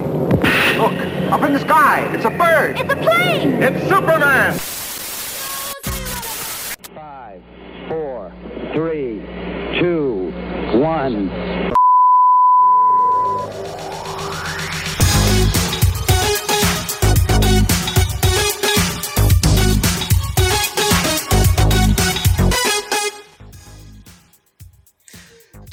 Look, up in the sky. It's a bird. It's a plane! It's Superman. Five, four, three, two, one.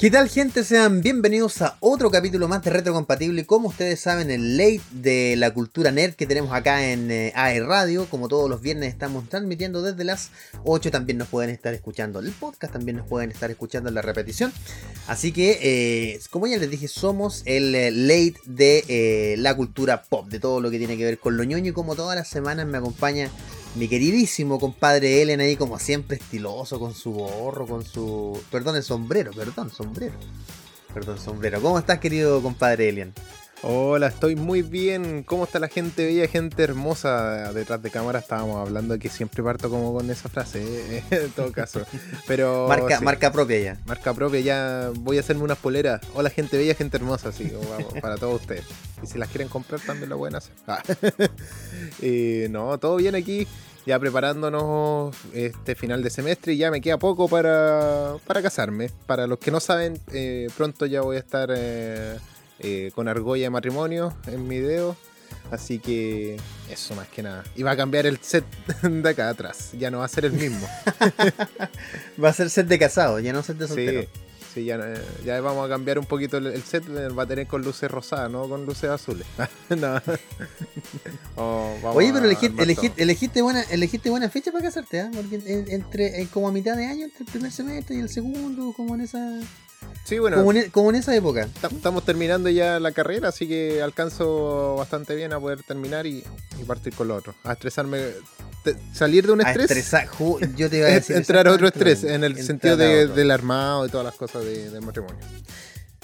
¿Qué tal gente? Sean bienvenidos a otro capítulo más de Retrocompatible. Como ustedes saben, el late de la cultura nerd que tenemos acá en eh, AE Radio. Como todos los viernes estamos transmitiendo desde las 8. También nos pueden estar escuchando el podcast, también nos pueden estar escuchando la repetición. Así que, eh, como ya les dije, somos el eh, late de eh, la cultura pop, de todo lo que tiene que ver con lo ñoño. Y como todas las semanas me acompaña mi queridísimo compadre Ellen ahí como siempre estiloso con su gorro, con su... Perdón, el sombrero, perdón, sombrero. Perdón, sombrero. ¿Cómo estás querido compadre Elian? Hola, estoy muy bien. ¿Cómo está la gente bella, gente hermosa detrás de cámara? Estábamos hablando que siempre parto como con esa frase, ¿eh? en todo caso. Pero Marca, sí, marca propia ya. marca propia, ya voy a hacerme unas poleras. Hola, gente bella, gente hermosa, vamos, para todos ustedes. Y si las quieren comprar, también lo pueden hacer. Ah. Eh, no, todo bien aquí. Ya preparándonos este final de semestre y ya me queda poco para, para casarme. Para los que no saben, eh, pronto ya voy a estar eh, eh, con argolla de matrimonio en mi dedo. Así que eso más que nada. Y va a cambiar el set de acá atrás. Ya no va a ser el mismo. Va a ser set de casado, ya no set de soltero. Sí, sí ya, eh, ya vamos a cambiar un poquito el, el set. eh, Va a tener con luces rosadas, no con luces azules. no. Oh, Oye, pero a elegiste, armar elegiste, buena, elegiste buena fecha para casarte, ¿ah? Porque en- entre, en como a mitad de año, entre el primer semestre y el segundo, como en esa, Sí, bueno. como, en, como en esa época. Ta- Estamos terminando ya la carrera, así que alcanzo bastante bien a poder terminar y, y partir con lo otro. A estresarme, te- salir de un A estrés, estresar, yo te iba a decir entrar a otro estrés, en el sentido de- del armado y todas las cosas de, del matrimonio.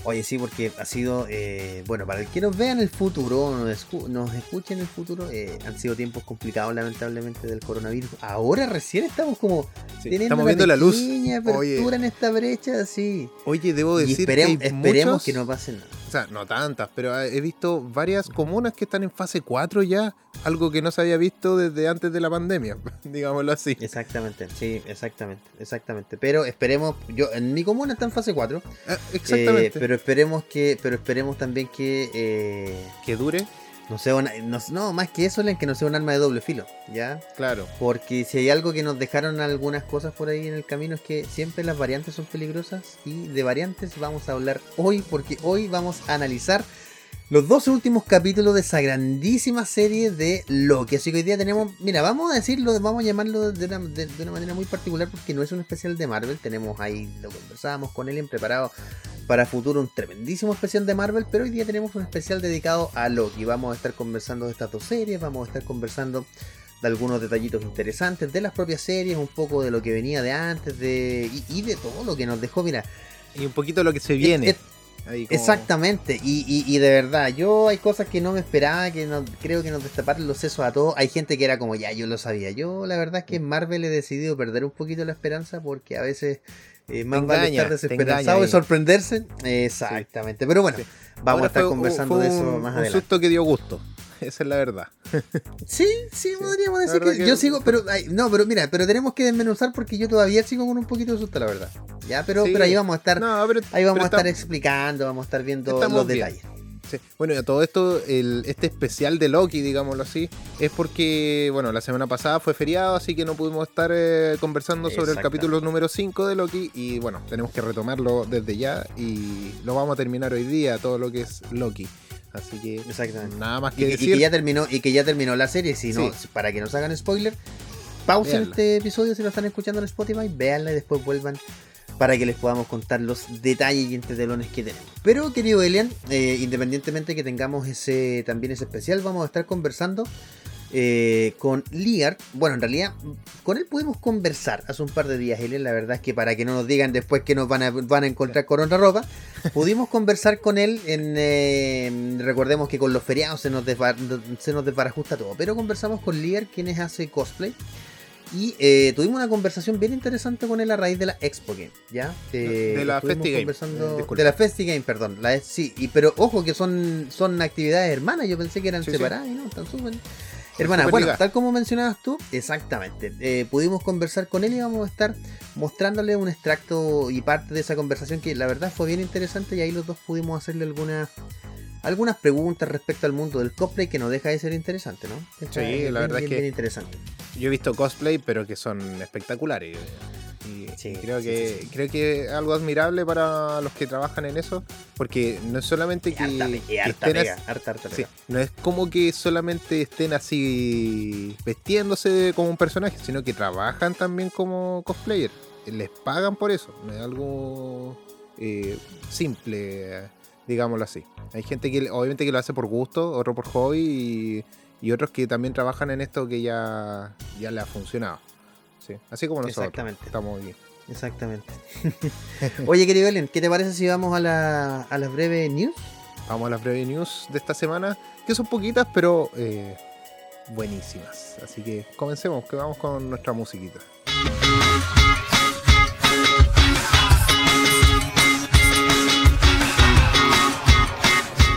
Oye, sí, porque ha sido, eh, bueno, para el que nos vea en el futuro, nos, escu- nos escuche en el futuro, eh, han sido tiempos complicados lamentablemente del coronavirus. Ahora recién estamos como Sí, teniendo estamos viendo la luz. apertura Oye, en esta brecha, sí. oye, debo Y decir esperem- que esperemos muchos- que no pase nada. O sea, no tantas, pero he visto varias comunas que están en fase 4 ya, algo que no se había visto desde antes de la pandemia, digámoslo así. Exactamente, sí, exactamente, exactamente. Pero esperemos, yo en mi comuna está en fase 4, Ah, eh, exactamente. pero esperemos que, pero esperemos también que eh, Que dure, no sea una, no, no, más que eso, Len, que no sea un arma de doble filo, ¿ya? claro. Porque si hay algo que nos dejaron algunas cosas por ahí en el camino es que siempre las variantes son peligrosas y de variantes vamos a hablar hoy porque hoy vamos a analizar los dos últimos capítulos de esa grandísima serie de Loki. Así que hoy día tenemos, mira, vamos a decirlo, vamos a llamarlo de una, de- de una manera muy particular porque no es un especial de Marvel. Tenemos ahí, lo conversábamos con él preparado para futuro un tremendísimo especial de Marvel, pero hoy día tenemos un especial dedicado a Loki. Vamos a estar conversando de estas dos series, vamos a estar conversando de algunos detallitos interesantes de las propias series, un poco de lo que venía de antes, de y, y de todo lo que nos dejó, mira. Y un poquito lo que se viene. es- ahí como- Exactamente, y, y- y de verdad, yo hay cosas que no me esperaba, que no, creo que nos destaparon los sesos a todos. Hay gente que era como, ya, yo lo sabía. Yo la verdad es que en Marvel he decidido perder un poquito la esperanza porque a veces eh, más vale engaña, estar te desesperanzado y sorprenderse. Exactamente, pero bueno, Sí. vamos Ahora a estar fue- conversando fue de eso un- más Un adelante. susto que dio gusto. Esa es la verdad. Sí, sí, podríamos decir que, yo sigo, pero ay, no, pero mira, pero tenemos que desmenuzar porque yo todavía sigo con un poquito de susto, la verdad. Ya, pero, Sí. pero ahí vamos a estar, No, pero- ahí vamos a estar explicando, vamos a estar viendo los bien. detalles. sí. Bueno, y a todo esto, el, este especial de Loki, digámoslo así, es porque, bueno, la semana pasada fue feriado, así que no pudimos estar eh, conversando sobre el capítulo número 5 de Loki. Y bueno, tenemos que retomarlo desde ya y lo vamos a terminar hoy día, todo lo que es Loki. Así que Exactamente. nada más Y, que y decir. que ya terminó, y que ya terminó la serie, si no, Sí. para que no se hagan spoiler, pausen Véanla. este episodio si lo están escuchando en Spotify, véanla y después vuelvan para que les podamos contar los detalles y entretelones que tenemos. Pero querido Elian, eh, independientemente que tengamos ese también ese especial, vamos a estar conversando eh, con Liar. Bueno, en realidad, con él pudimos conversar hace un par de días, Elian. La verdad es que para que no nos digan después que nos van a, van a encontrar con otra ropa, pudimos conversar con él. En, eh, recordemos que con los feriados se nos, desbar- se nos desbarajusta todo, pero conversamos con Liar, quien es hace cosplay. Y eh, tuvimos una conversación bien interesante con él a raíz de la Expo Game, ¿ya? Eh, De la Festi Game, conversando- eh, de la Festi Game, perdón. La, sí, y, pero ojo que son, son actividades hermanas, yo pensé que eran Sí, sí. separadas y no, están súper... Hermana, bueno, ligadas. tal como mencionabas tú, exactamente. eh, pudimos conversar con él y vamos a estar mostrándole un extracto y parte de esa conversación que la verdad fue bien interesante y ahí los dos pudimos hacerle algunas algunas preguntas respecto al mundo del cosplay que no deja de ser interesante, ¿no? Está Sí, bien, la verdad bien, es que- bien interesante. Yo he visto cosplay, pero que son espectaculares. Y Sí, creo sí, que sí, creo que es algo admirable para los que trabajan en eso, porque no es solamente que, Harta, que harta estén pega, as- harta, harta sí, pega. no es como que solamente estén así vestiéndose como un personaje, sino que trabajan también como cosplayer. Les pagan por eso, no es algo eh, simple, digámoslo así. Hay gente que obviamente que lo hace por gusto, otro por hobby y, y otros que también trabajan en esto que ya, ya le ha funcionado. Sí, así como nosotros. Exactamente. Estamos aquí. Exactamente. Oye, querido Ellen, ¿qué te parece si vamos a, la, a las breves news? Vamos a las breves news de esta semana, que son poquitas, pero eh, buenísimas. Así que comencemos, que vamos con nuestra musiquita.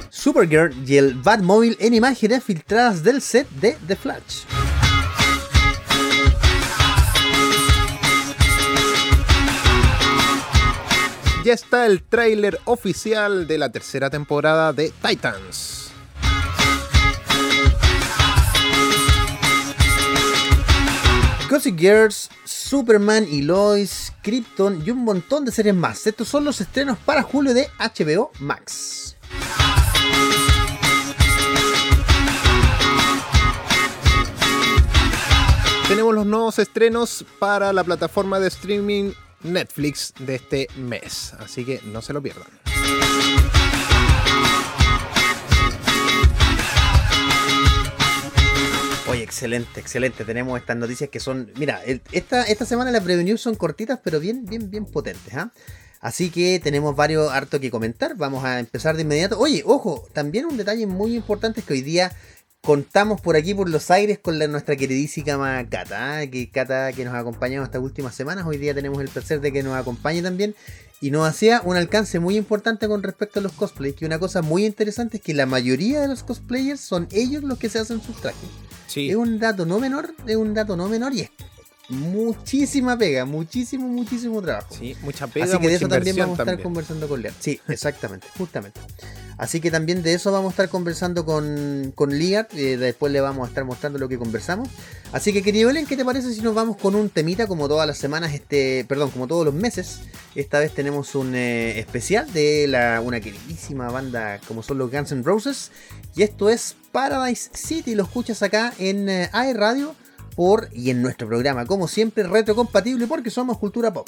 Supergirl y el Batmobile en imágenes filtradas del set de The Flash. Ya está el tráiler oficial de la tercera temporada de Titans. Gossip Girls, Superman y Lois, Krypton y un montón de series más. Estos son los estrenos para julio de HBO Max. Tenemos los nuevos estrenos para la plataforma de streaming Netflix de este mes, así que no se lo pierdan. Oye, excelente, excelente. Tenemos estas noticias que son. Mira, esta, esta semana las previews son cortitas, pero bien, bien, bien potentes. ¿ah? Así que tenemos varios harto que comentar. Vamos a empezar de inmediato. Oye, ojo, también un detalle muy importante es que hoy día contamos por aquí, por los aires, con la, nuestra queridísima Cata. ¿ah? Que Cata que nos ha acompañado estas últimas semanas. Hoy día tenemos el placer de que nos acompañe también. Y nos hacía un alcance muy importante con respecto a los cosplays. Que una cosa muy interesante es que la mayoría de los cosplayers son ellos los que se hacen sus trajes. Sí, Es un dato no menor, es un dato no menor y es muchísima pega, muchísimo, muchísimo trabajo. sí, mucha pega, Así que de eso también vamos a estar también. conversando con Liard. Sí, exactamente, justamente. Así que también de eso vamos a estar conversando con, con Liard. eh, después le vamos a estar mostrando lo que conversamos. Así que querido Ellen, ¿qué te parece si nos vamos con un temita como todas las semanas, este, perdón, como todos los meses? Esta vez tenemos un eh, especial de la, una queridísima banda como son los Guns N' Roses. Y esto es Paradise City. Lo escuchas acá en eh, AE Radio por, y en nuestro programa, como siempre, retrocompatible porque somos cultura pop.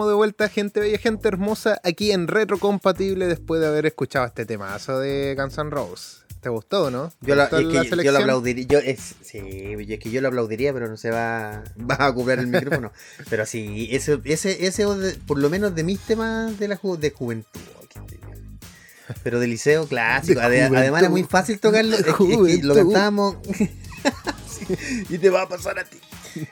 Estamos de vuelta, gente bella, gente hermosa, aquí en Retrocompatible después de haber escuchado este temazo de Guns N' Roses. ¿Te gustó, no? ¿Te Yo, la- gustó es que yo- lo aplaudiría. Yo, es, sí, es que yo lo aplaudiría, pero no se va, va a ocupar el micrófono. pero sí, ese, ese, ese por lo menos de mis temas de la ju- de juventud. terrible. Pero de liceo clásico. De Ade- además era juventud. muy fácil tocarlo. Es que, es que lo cantábamos. Sí, y te va a pasar a ti.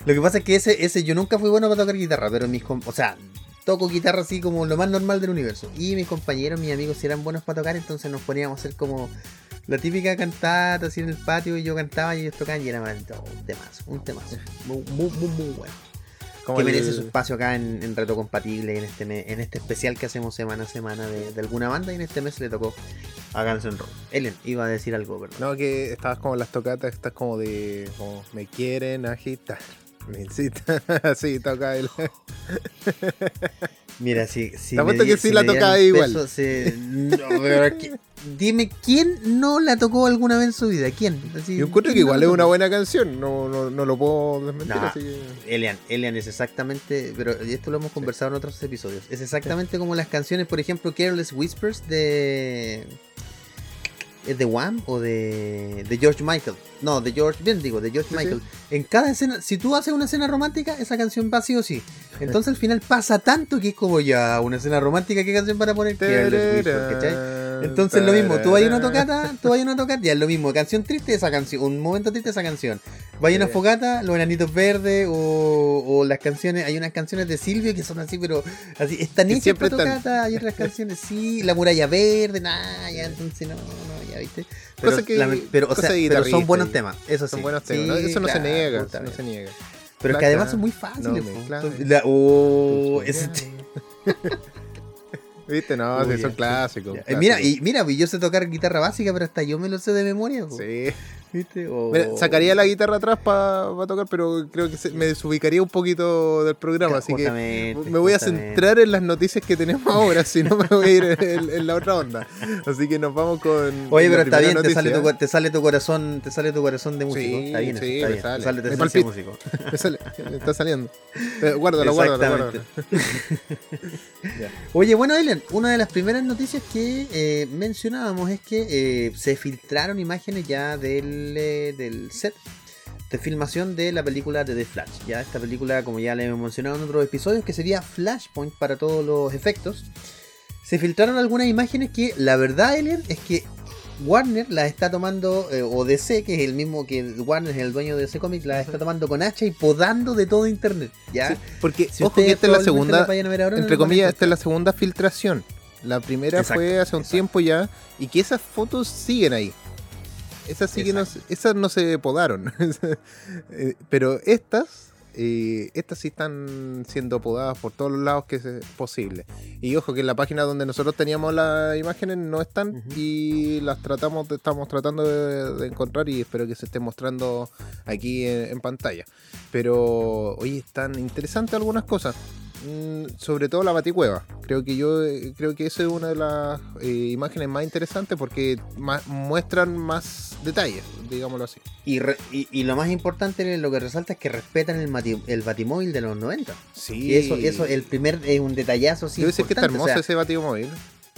Lo que pasa es que ese, ese yo nunca fui bueno para tocar guitarra, pero mis o sea, toco guitarra así como lo más normal del universo. Y mis compañeros, mis amigos, si eran buenos para tocar, entonces nos poníamos a hacer como la típica cantata así en el patio y yo cantaba y ellos tocaban y era un temazo, un temazo. Muy, muy, muy, muy bueno. Como que el- merece su espacio acá en, en Reto Compatible, en este, en este especial que hacemos semana a semana de, de alguna banda y en este mes le tocó a Guns N' Roses. Ellen, iba a decir algo, perdón. No, que estabas como las tocatas, estás como de. Como, me quieren agitar. Me incitan. Así toca el. Mira, si, si di- que sí la tocaba igual. peso, sí. No, pero es que- dime, ¿quién no la tocó alguna vez en su vida? ¿Quién? Así, Yo encuentro que ¿quién no igual es una buena canción, no, no, no lo puedo desmentir, así que. Elian, Elian es exactamente, pero esto lo hemos conversado en otros episodios. Es exactamente como las canciones, por ejemplo, Careless Whispers de. ¿Es de Wham o de, de George Michael? No, de George, bien digo, de George Sí, Michael. En cada escena, si tú haces una escena romántica, esa canción va sí o sí. Entonces al final pasa tanto que es como ya una escena romántica, ¿qué canción para poner? Entonces lo mismo, tú vas a una tocata, tú vas a una tocata, ya es lo mismo, canción triste esa canción, un momento triste esa canción. Vaya una fogata, los enanitos verdes o, o las canciones, hay unas canciones de Silvio que son así, pero así están hechas siempre para tocata, hay otras canciones, sí, la muralla verde, nada, ya entonces no, no, ya viste. Pero, Cosa que- la- pero, o cosa sea, de pero son buenos temas, eso sí. Son buenos Sí, temas, ¿no? eso no se claro, niega, puta no se niega. Pero que además son muy fáciles. no claves. Son- la- oh, Tus ese- llaves. ¿Viste? No, Uy, sí, son clásicos. Mira, y mira, yo sé tocar guitarra básica, pero hasta yo me lo sé de memoria. po. Sí. ¿Viste? O- Mira, sacaría la guitarra atrás para tocar, pero creo que se- me desubicaría un poquito del programa, así que me voy a centrar en las noticias que tenemos ahora, si no me voy a ir en, en la otra onda. Así que nos vamos con. Oye, pero está bien, te sale, tu, cu- te sale tu corazón, te sale tu corazón de músico. Sí, está bien, eso, sí, está me bien. sale. Te sale tu Me palpita. músico. Me, sale, me está saliendo. Eh, guárdalo, guárdalo, guárdalo. Oye, bueno, Elian, una de las primeras noticias que eh, mencionábamos es que eh, se filtraron imágenes ya del, del set de filmación de la película de The Flash. Ya esta película, como ya le hemos mencionado en otros episodios, que sería Flashpoint para todos los efectos. Se filtraron algunas imágenes que la verdad, Elian, es que Warner las está tomando, eh, o DC, que es el mismo que Warner es el dueño de DC Comics, las está tomando con hacha y podando de todo internet. ¿ya? Sí, porque, Si ojo que esta es la segunda, ahora, entre comillas, esta es la segunda filtración. La primera Exacto, fue hace un exacto. tiempo ya, y que esas fotos siguen ahí. Esas sí que no, se- esas no se podaron. Eh, Pero estas, eh, estas sí están siendo podadas por todos los lados que es posible. Y ojo que en la página donde nosotros teníamos las imágenes no están Ujú. y las tratamos, estamos tratando de, de encontrar y espero que se esté mostrando aquí en, en pantalla. Pero oye, están interesantes algunas cosas. Mm, sobre todo la baticueva. Creo que yo eh, creo que esa es una de las eh, imágenes más interesantes porque muestran más detalles, digámoslo así. Y, re- y, y lo más importante, lo que resalta es que respetan el, mati- el batimóvil de los 90. Sí, Y eso, eso, el primer es un detallazo así. Debe ser que está o hermoso sea, ese batimóvil.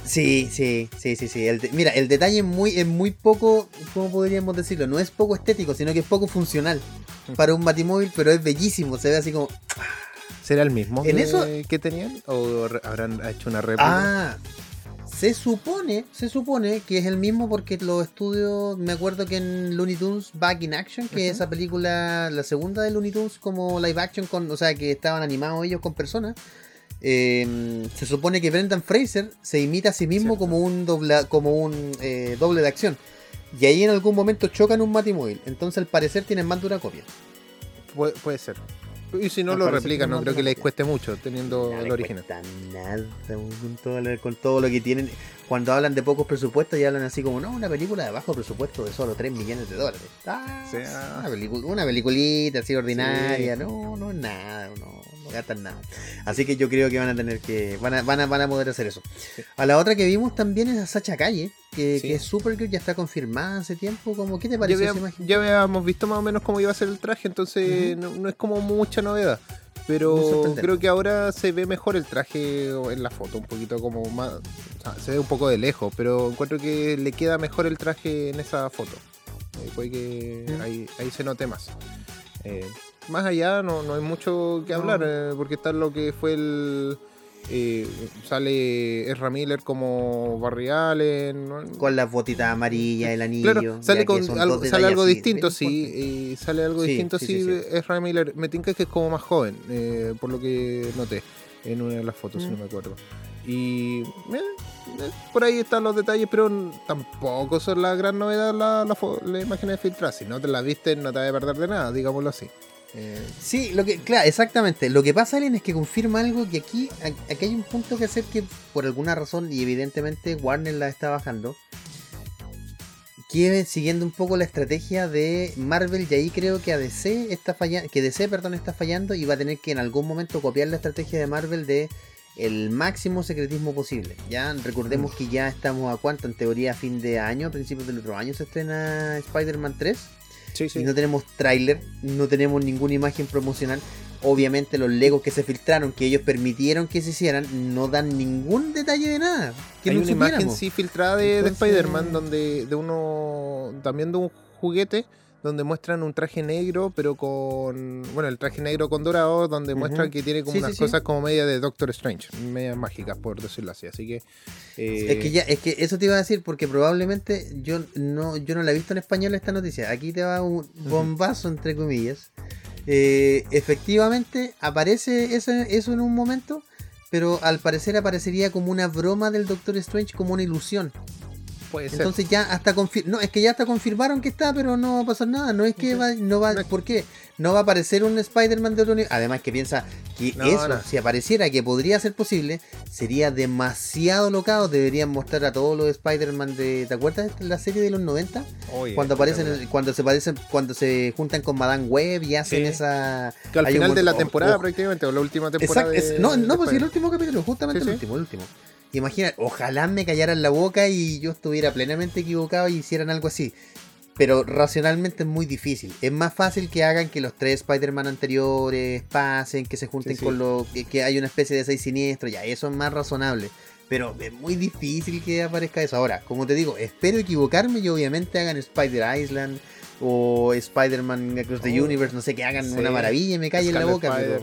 Sí, sí, sí, sí, sí. El de- mira, el detalle es muy, es muy poco, ¿cómo podríamos decirlo? No es poco estético, sino que es poco funcional Mm. para un batimóvil, pero es bellísimo. Se ve así como, ¿Será el mismo En que, eso- que tenían? ¿O habrán hecho una réplica? ah, se supone, se supone que es el mismo porque los estudios, me acuerdo que en Looney Tunes Back in Action, que es Ujú. esa película, la segunda de Looney Tunes como live action, con, o sea, que estaban animados ellos con personas. eh, se supone que Brendan Fraser se imita a sí mismo Cierto. como un dobla, como un eh, doble de acción. Y ahí en algún momento chocan un Batimóvil. Entonces al parecer tienen más de una copia. Puede ser. Y si no Me lo replican, no no creo que les cueste mucho teniendo No el original. nada con todo, lo, con todo lo que tienen. Cuando hablan de pocos presupuestos, ya hablan así como, no, una película de bajo presupuesto de solo 3 millones de dólares. Ah, O sea- una, pelicu- una peliculita así ordinaria, no, no es nada, no, no gastan nada. Así que yo creo que van a tener que, van a, van a, van a poder hacer eso. A la otra que vimos también es a Sacha Calle, que, Sí. que es Supergirl, ya está confirmada hace tiempo. Como, ¿Qué te Ya, había- esa imagen? ya habíamos visto más o menos cómo iba a ser el traje, entonces no, no es como mucha novedad. Pero creo que ahora se ve mejor el traje en la foto, un poquito como más. o sea, se ve un poco de lejos, pero encuentro que le queda mejor el traje en esa foto. Eh, puede que Mm. ahí, ahí se note más. Eh, más allá no, no hay mucho que hablar, eh, porque está lo que fue el. Eh, sale Ezra Miller como Barry Allen. ¿no? Con las botitas amarillas, el anillo. Claro, sale, con algo, sale algo distinto, sí. sale algo distinto, sí. Ezra Miller. Me tinca que es como más joven, eh, por lo que noté en una de las fotos, si Mm. no me acuerdo. Y eh, eh, por ahí están los detalles, pero tampoco son la gran novedad la, la, la imagen de filtrar. Si no te la viste, no te vas a perder de nada, digámoslo así. Eh, Sí, lo que, claro, exactamente. Lo que pasa, Alien, es que confirma algo que aquí, aquí hay un punto que hacer que por alguna razón, y evidentemente Warner la está bajando, quiere siguiendo un poco la estrategia de Marvel, y ahí creo que a DC está fallando, que DC, perdón, está fallando y va a tener que en algún momento copiar la estrategia de Marvel de el máximo secretismo posible. Ya recordemos que ya estamos a cuánto, en teoría a fin de año, a principios del otro año se estrena Spider-Man 3. Sí, Y no tenemos tráiler, no tenemos ninguna imagen promocional. Obviamente los legos que se filtraron, que ellos permitieron que se hicieran, no dan ningún detalle de nada. Que Hay no una imagen sí filtrada de, de Entonces- Spider-Man donde de uno también de un juguete donde muestran un traje negro pero con bueno el traje negro con dorado donde muestran que tiene como Sí, unas sí, sí. cosas como media de Doctor Strange medias mágicas por decirlo así así que eh, Es que ya, es que eso te iba a decir porque probablemente yo no, yo no la he visto en español esta noticia. Aquí te va un bombazo entre comillas. Eh, efectivamente aparece eso, eso en un momento, pero al parecer aparecería como una broma del Doctor Strange, como una ilusión. Puede ser Entonces ya hasta no, es que ya hasta confirmaron que está, pero no va a pasar nada. No es que va, no va, ¿por qué? No va a aparecer un Spider-Man de otro nivel. Además que piensa que No, eso, no. si apareciera que podría ser posible, sería demasiado locado. Deberían mostrar a todos los Spider-Man de. ¿Te acuerdas de la serie de los 90? Oye, cuando aparecen, cuando se parecen, cuando se juntan con Madame Web y hacen Sí. esa. que al un final de la temporada prácticamente o la última temporada de- es- no, de no, pues sí, el último capítulo, justamente Sí, el sí. último, el último. Imagina, ojalá me callaran la boca y yo estuviera plenamente equivocado y hicieran algo así. Pero racionalmente es muy difícil. Es más fácil que hagan que los tres Spider-Man anteriores pasen, que se junten Sí, sí. con lo. Que, que hay una especie de seis siniestros, ya, eso es más razonable. Pero es muy difícil que aparezca eso. Ahora, como te digo, espero equivocarme y obviamente hagan Spider Island o Spider-Man Across the Oh, Universe, no sé, que hagan sí. una maravilla y me callen la boca. Spider,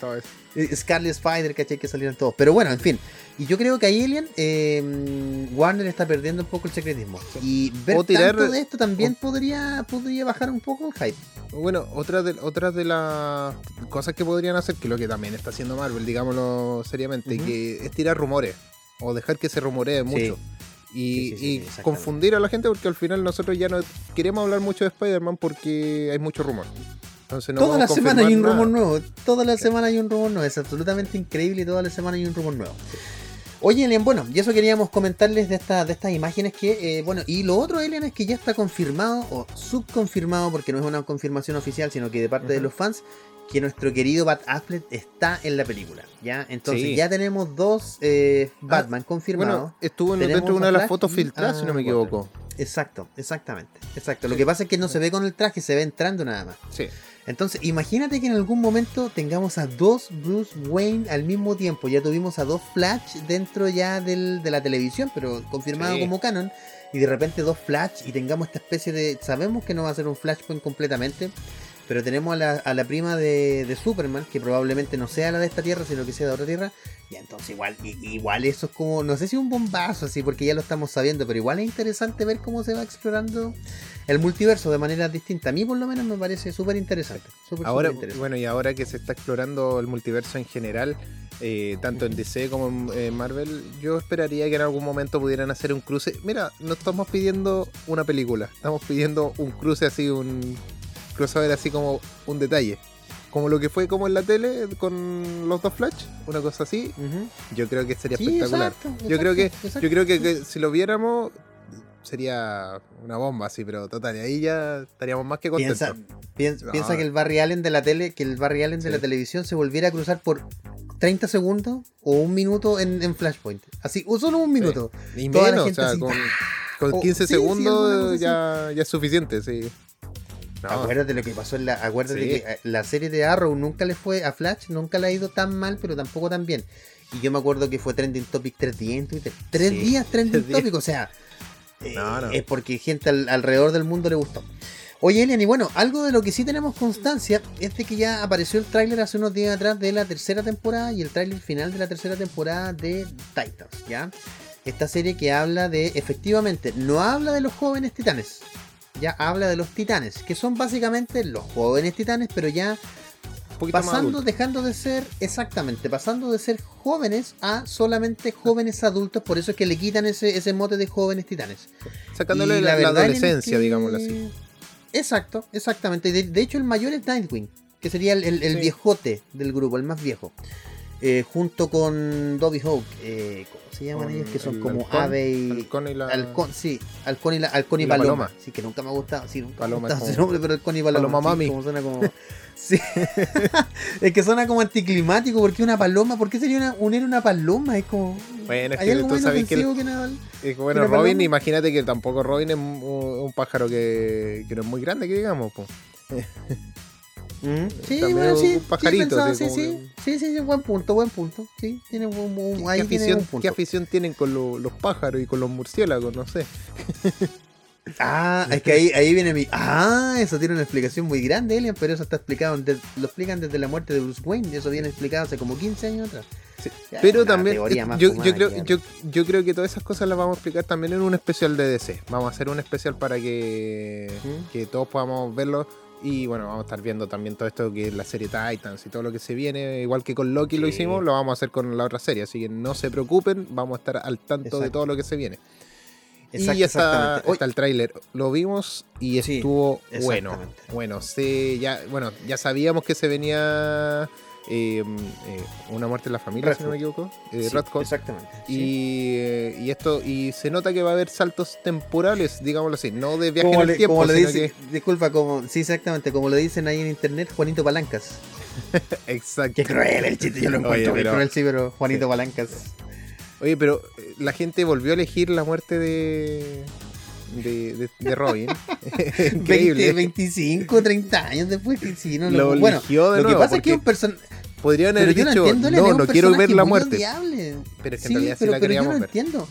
pero- eh, Scarlet Spider, ¿cachai? Que salieron todos. Pero bueno, en fin. Y yo creo que ahí Alien, eh, Warner está perdiendo un poco el secretismo. Y ver O tirar- tanto de esto también podría, podría bajar un poco el hype. Bueno, otra de, otras de las cosas que podrían hacer, que lo que también está haciendo Marvel, digámoslo seriamente, que es tirar rumores o dejar que se rumoree mucho. Y, Sí, sí, sí, y exactamente. confundir a la gente porque al final nosotros ya no queremos hablar mucho de Spider-Man porque hay mucho rumor. Entonces no toda la semana hay un rumor nada. nuevo. Toda la semana hay un rumor nuevo. Es absolutamente increíble toda la semana hay un rumor nuevo. Oye, Alien, bueno, y eso queríamos comentarles de, esta, de estas imágenes que, eh, bueno, y lo otro, Alien, es que ya está confirmado o subconfirmado, porque no es una confirmación oficial, sino que de parte de los fans, que nuestro querido Bat Affleck está en la película, ¿ya? Entonces Sí. ya tenemos dos eh, Batman confirmados. Bueno, estuvo en- dentro de una de las fotos filtradas, si no me equivoco. Exacto, exactamente, exacto. Lo que pasa es que no se ve con el traje, se ve entrando nada más. Sí. Entonces, imagínate que en algún momento tengamos a dos Bruce Wayne al mismo tiempo. Ya tuvimos a dos Flash dentro ya del- de la televisión, pero confirmado Sí. como canon. Y de repente dos Flash y tengamos esta especie de... Sabemos que no va a ser un Flashpoint completamente. Pero tenemos a la, a la prima de, de Superman, que probablemente no sea la de esta tierra, sino que sea de otra tierra. Y entonces igual, igual eso es como, no sé si un bombazo así, porque ya lo estamos sabiendo, pero igual es interesante ver cómo se va explorando el multiverso de manera distinta. A mí por lo menos me parece súper interesante. Ahora, bueno, y ahora que se está explorando el multiverso en general, eh, tanto en DC como en eh, Marvel, yo esperaría que en algún momento pudieran hacer un cruce. Mira, no estamos pidiendo una película, estamos pidiendo un cruce así, un crossover así como un detalle. Como lo que fue como en la tele con los dos Flash, una cosa así, yo creo que sería Sí, espectacular. exacto, yo creo que, exacto, yo creo que, que si lo viéramos sería una bomba así, pero total, y ahí ya estaríamos más que contentos. Piensa, piensa, No. piensa que el Barry Allen de la tele, que el Barry Allen de Sí. la televisión se volviera a cruzar por 30 segundos o un minuto en, en Flashpoint. Así, o solo un minuto. Y la menos, o sea, así, con, con Oh, 15 sí, sí, alguna cosa segundos ya, ya es suficiente, sí. No, Acuérdate lo que pasó en la. Acuérdate Sí. que eh, la serie de Arrow nunca le fue a Flash, nunca le ha ido tan mal, pero tampoco tan bien. Y yo me acuerdo que fue trending topic tres días en Twitter. Tres Sí, días trending topic, o sea. eh, No, no. Es porque gente al- alrededor del mundo le gustó. Oye, Elian, y bueno, algo de lo que sí tenemos constancia es de que ya apareció el tráiler hace unos días atrás de la tercera temporada y el tráiler final de la tercera temporada de Titans, ¿ya? Esta serie que habla de, efectivamente, no habla de los jóvenes titanes, ya habla de los titanes, que son básicamente los jóvenes titanes, pero ya pasando, dejando de ser, exactamente, pasando de ser jóvenes a solamente jóvenes adultos, por eso es que le quitan ese, ese mote de jóvenes titanes. Sacándole la, adolescencia, que- digámoslo así. Exacto, exactamente. De, de hecho, el mayor es Nightwing, que sería el, el- el Sí. viejote del grupo, el más viejo. Eh, junto con Dobby Hawk, eh, ¿cómo se llaman ellos? Que son el como halcón, ave y. halcón y la- Halcón, sí, halcón y, la, halcón y, paloma. paloma. Sí, que nunca me ha gustado. Sí, nunca Paloma me ha gustado ese nombre, pero halcón y paloma. Paloma sí, mami. como suena como. Sí. es que suena como anticlimático, porque una paloma, ¿por qué sería una, unir una paloma? Es como. Bueno, es que algo tú sabes que el- inofensivo que nada. Bueno, ¿Una Robin, paloma? imagínate que tampoco Robin es un, un pájaro que, que no es muy grande, que digamos. po. Mm, Sí, bueno, sí. pajarito, sí, pensaba, sí, sí, sí, sí, buen punto, buen punto. Sí, tiene un, un- ¿Qué, ahí qué afición, un punto. qué afición tienen con lo- los pájaros y con los murciélagos? No sé. Ah, es que ahí, ahí viene mi. Ah, eso tiene una explicación muy grande, Alien, pero eso está explicado. de- lo explican desde la muerte de Bruce Wayne. y Eso viene explicado hace como 15 años atrás. Sí, Pero también, yo, creo, yo, yo creo que todas esas cosas las vamos a explicar también en un especial de DC. Vamos a hacer un especial para que, ¿Mm? que todos podamos verlo. Y bueno, vamos a estar viendo también todo esto que es la serie Titans y todo lo que se viene. Igual que con Loki lo Sí. hicimos, lo vamos a hacer con la otra serie. Así que no se preocupen, vamos a estar al tanto de todo lo que se viene. Exacto, y ya está, está el tráiler. Lo vimos y Sí, estuvo bueno. Bueno, se, ya, bueno, ya sabíamos que se venía eh, eh, una muerte en la familia, si no me equivoco. Eh, sí. Exactamente. sí. Y, eh, y esto y se nota que va a haber saltos temporales, digámoslo así, no de viaje Como en el le, tiempo, como le disculpa, como, sí, exactamente, como le dicen ahí en internet, Juanito Palancas. exacto. Qué cruel el chiste, yo lo Oye, encuentro muy pero- cruel, sí, pero Juanito Palancas. Oye, pero la gente volvió a elegir la muerte de de, de, de Robin. 20, Increíble. 25, 30 años después que sí, no Lo lo, bueno, eligió de lo que nuevo, pasa es que es un personaje Podrían haber dicho, no, no quiero ver la muerte. Pero es que en Sí, pero, la pero yo no ver. entiendo.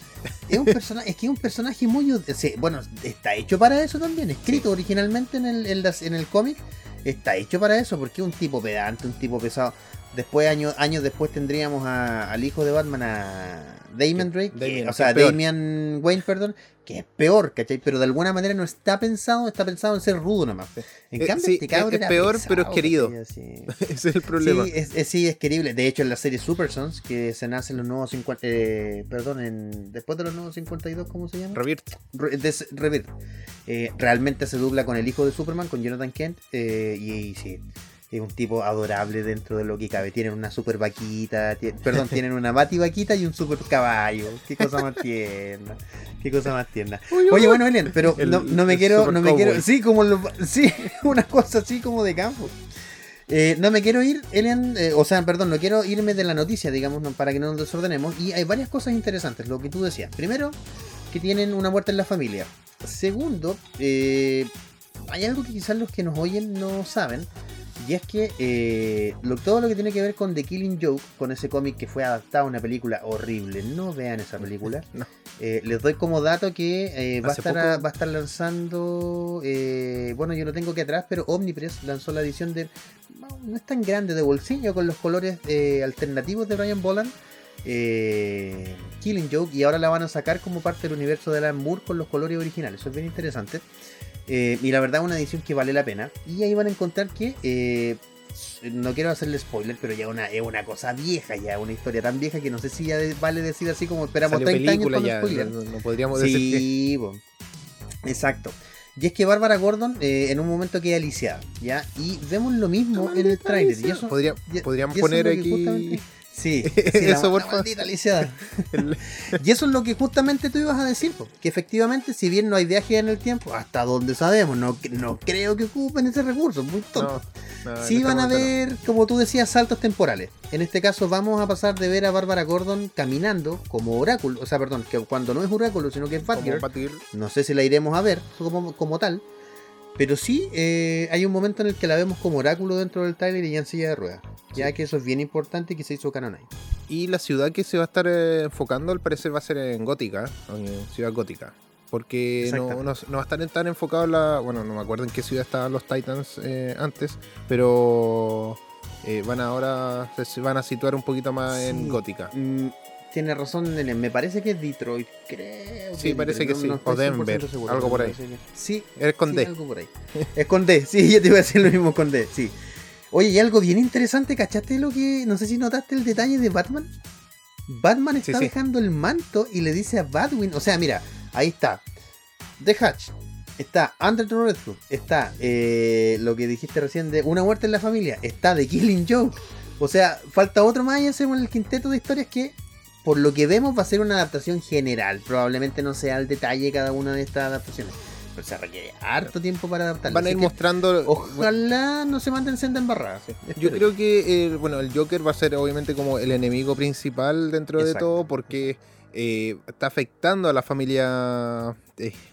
Es un personaje, es que es un personaje muy bueno, está hecho para eso también, escrito originalmente en el, en las- en el cómic, está hecho para eso, porque es un tipo pedante, un tipo pesado. Después, años, años después tendríamos a- al hijo de Batman, a Damian Drake, que- o sea. Damian Wayne, perdón, que es peor, ¿cachai? Pero de alguna manera no está pensado, está pensado en ser rudo nomás. En Eh, cambio, sí, este cabrón es peor, pero es querido. Ese es el problema. Sí, es, es- sí, es querible. De hecho, en la serie Super Sons, que se nace en los nuevos 50. eh, perdón, en, después de los nuevos 52, ¿cómo se llama? Rebirth. Re- des- Rebirth. Eh, realmente se dubla con el hijo de Superman, con Jonathan Kent. eh, y, y sí, es un tipo adorable dentro de lo que cabe. Tienen una super vaquita, perdón, tienen una bati vaquita y un super caballo. Qué cosa más tierna. Qué cosa más tierna. Oye, bueno, Elian, pero El- no, no me quiero, no me quiero, sí, como lo- sí, una cosa así como de campo. Eh, no me quiero ir, Elian, eh, o sea, perdón, no quiero irme de la noticia, digamos, no- para que no nos desordenemos. Y hay varias cosas interesantes, lo que tú decías. Primero, que tienen una muerte en la familia. Segundo, eh, hay algo que quizás los que nos oyen no saben. Y es que eh, lo- todo lo que tiene que ver con The Killing Joke, con ese cómic que fue adaptado a una película horrible, no vean esa película. No. Eh, les doy como dato que va, a estar, poco- va a estar lanzando, eh, bueno, yo lo tengo aquí atrás, pero Omnipress lanzó la edición de, no, es tan grande, de bolsillo, con los colores eh, alternativos de Brian Boland. eh, Killing Joke y ahora la van a sacar como parte del universo de Alan Moore con los colores originales. Eso es bien interesante. Eh, y la verdad, una edición que vale la pena. Y ahí van a encontrar que. eh, no quiero hacerle spoiler, pero ya una, es una cosa vieja, ya una historia tan vieja que no sé si ya vale decir así como esperamos Salió 30 años película con ya, spoiler. no, no podríamos decir que... Exacto. Y es que Bárbara Gordon eh, en un momento queda lisiada, ¿ya? Y vemos lo mismo en el eso, Podría- y- podríamos poner aquí justamente- Sí, sí, Eso, por favor. Y eso es lo que justamente tú ibas a decir, po, que efectivamente, si bien no hay viaje en el tiempo, hasta donde sabemos, no, no creo que ocupen ese recurso, muy tonto. No, no, Sí en van a este ver, como tú decías, saltos temporales. En este caso vamos a pasar de ver a Bárbara Gordon caminando como oráculo, o sea, perdón, que cuando no es oráculo, sino que es Batgirl, Batgirl. no sé si la iremos a ver como, como tal, Pero sí, eh, hay un momento en el que la vemos como oráculo dentro del trailer y ya en silla de ruedas. Ya que eso es bien importante y que se hizo canon ahí. Y la ciudad que se va a estar eh, enfocando al parecer va a ser en Gótica, en ciudad gótica. Porque no, no- Exactamente. no va a estar tan enfocado en la. Bueno, no me acuerdo en qué ciudad estaban los Titans eh, antes, pero eh, van ahora. Se van a situar un poquito más en. Gótica. Mm, tiene razón, Nene. Me parece que es Detroit, creo. Sí, es parece Detroit, que sí. estoy O Denver, 100% seguro, algo por ahí. que- Sí, Es con sí, D. algo por ahí. Es con D, sí, yo te iba a decir lo mismo con D, sí. Oye, y algo bien interesante, ¿cachaste lo que.? No sé si notaste el detalle de Batman. Batman está sí. dejando el manto y le dice a Batwin. O sea, mira, ahí está. The Hatch. Está Under the Red Hood. Está eh, lo que dijiste recién de Una muerte en la familia. Está The Killing Joke. O sea, falta otro más y hacemos el quinteto de historias que, por lo que vemos, va a ser una adaptación general. Probablemente no sea al detalle cada una de estas adaptaciones. Pero se requiere harto tiempo para adaptarla. Van a ir mostrando. Ojalá no se manden senda embarrada. Yo creo que el, bueno, el Joker va a ser obviamente como el enemigo principal dentro de todo porque eh, está afectando a la familia eh,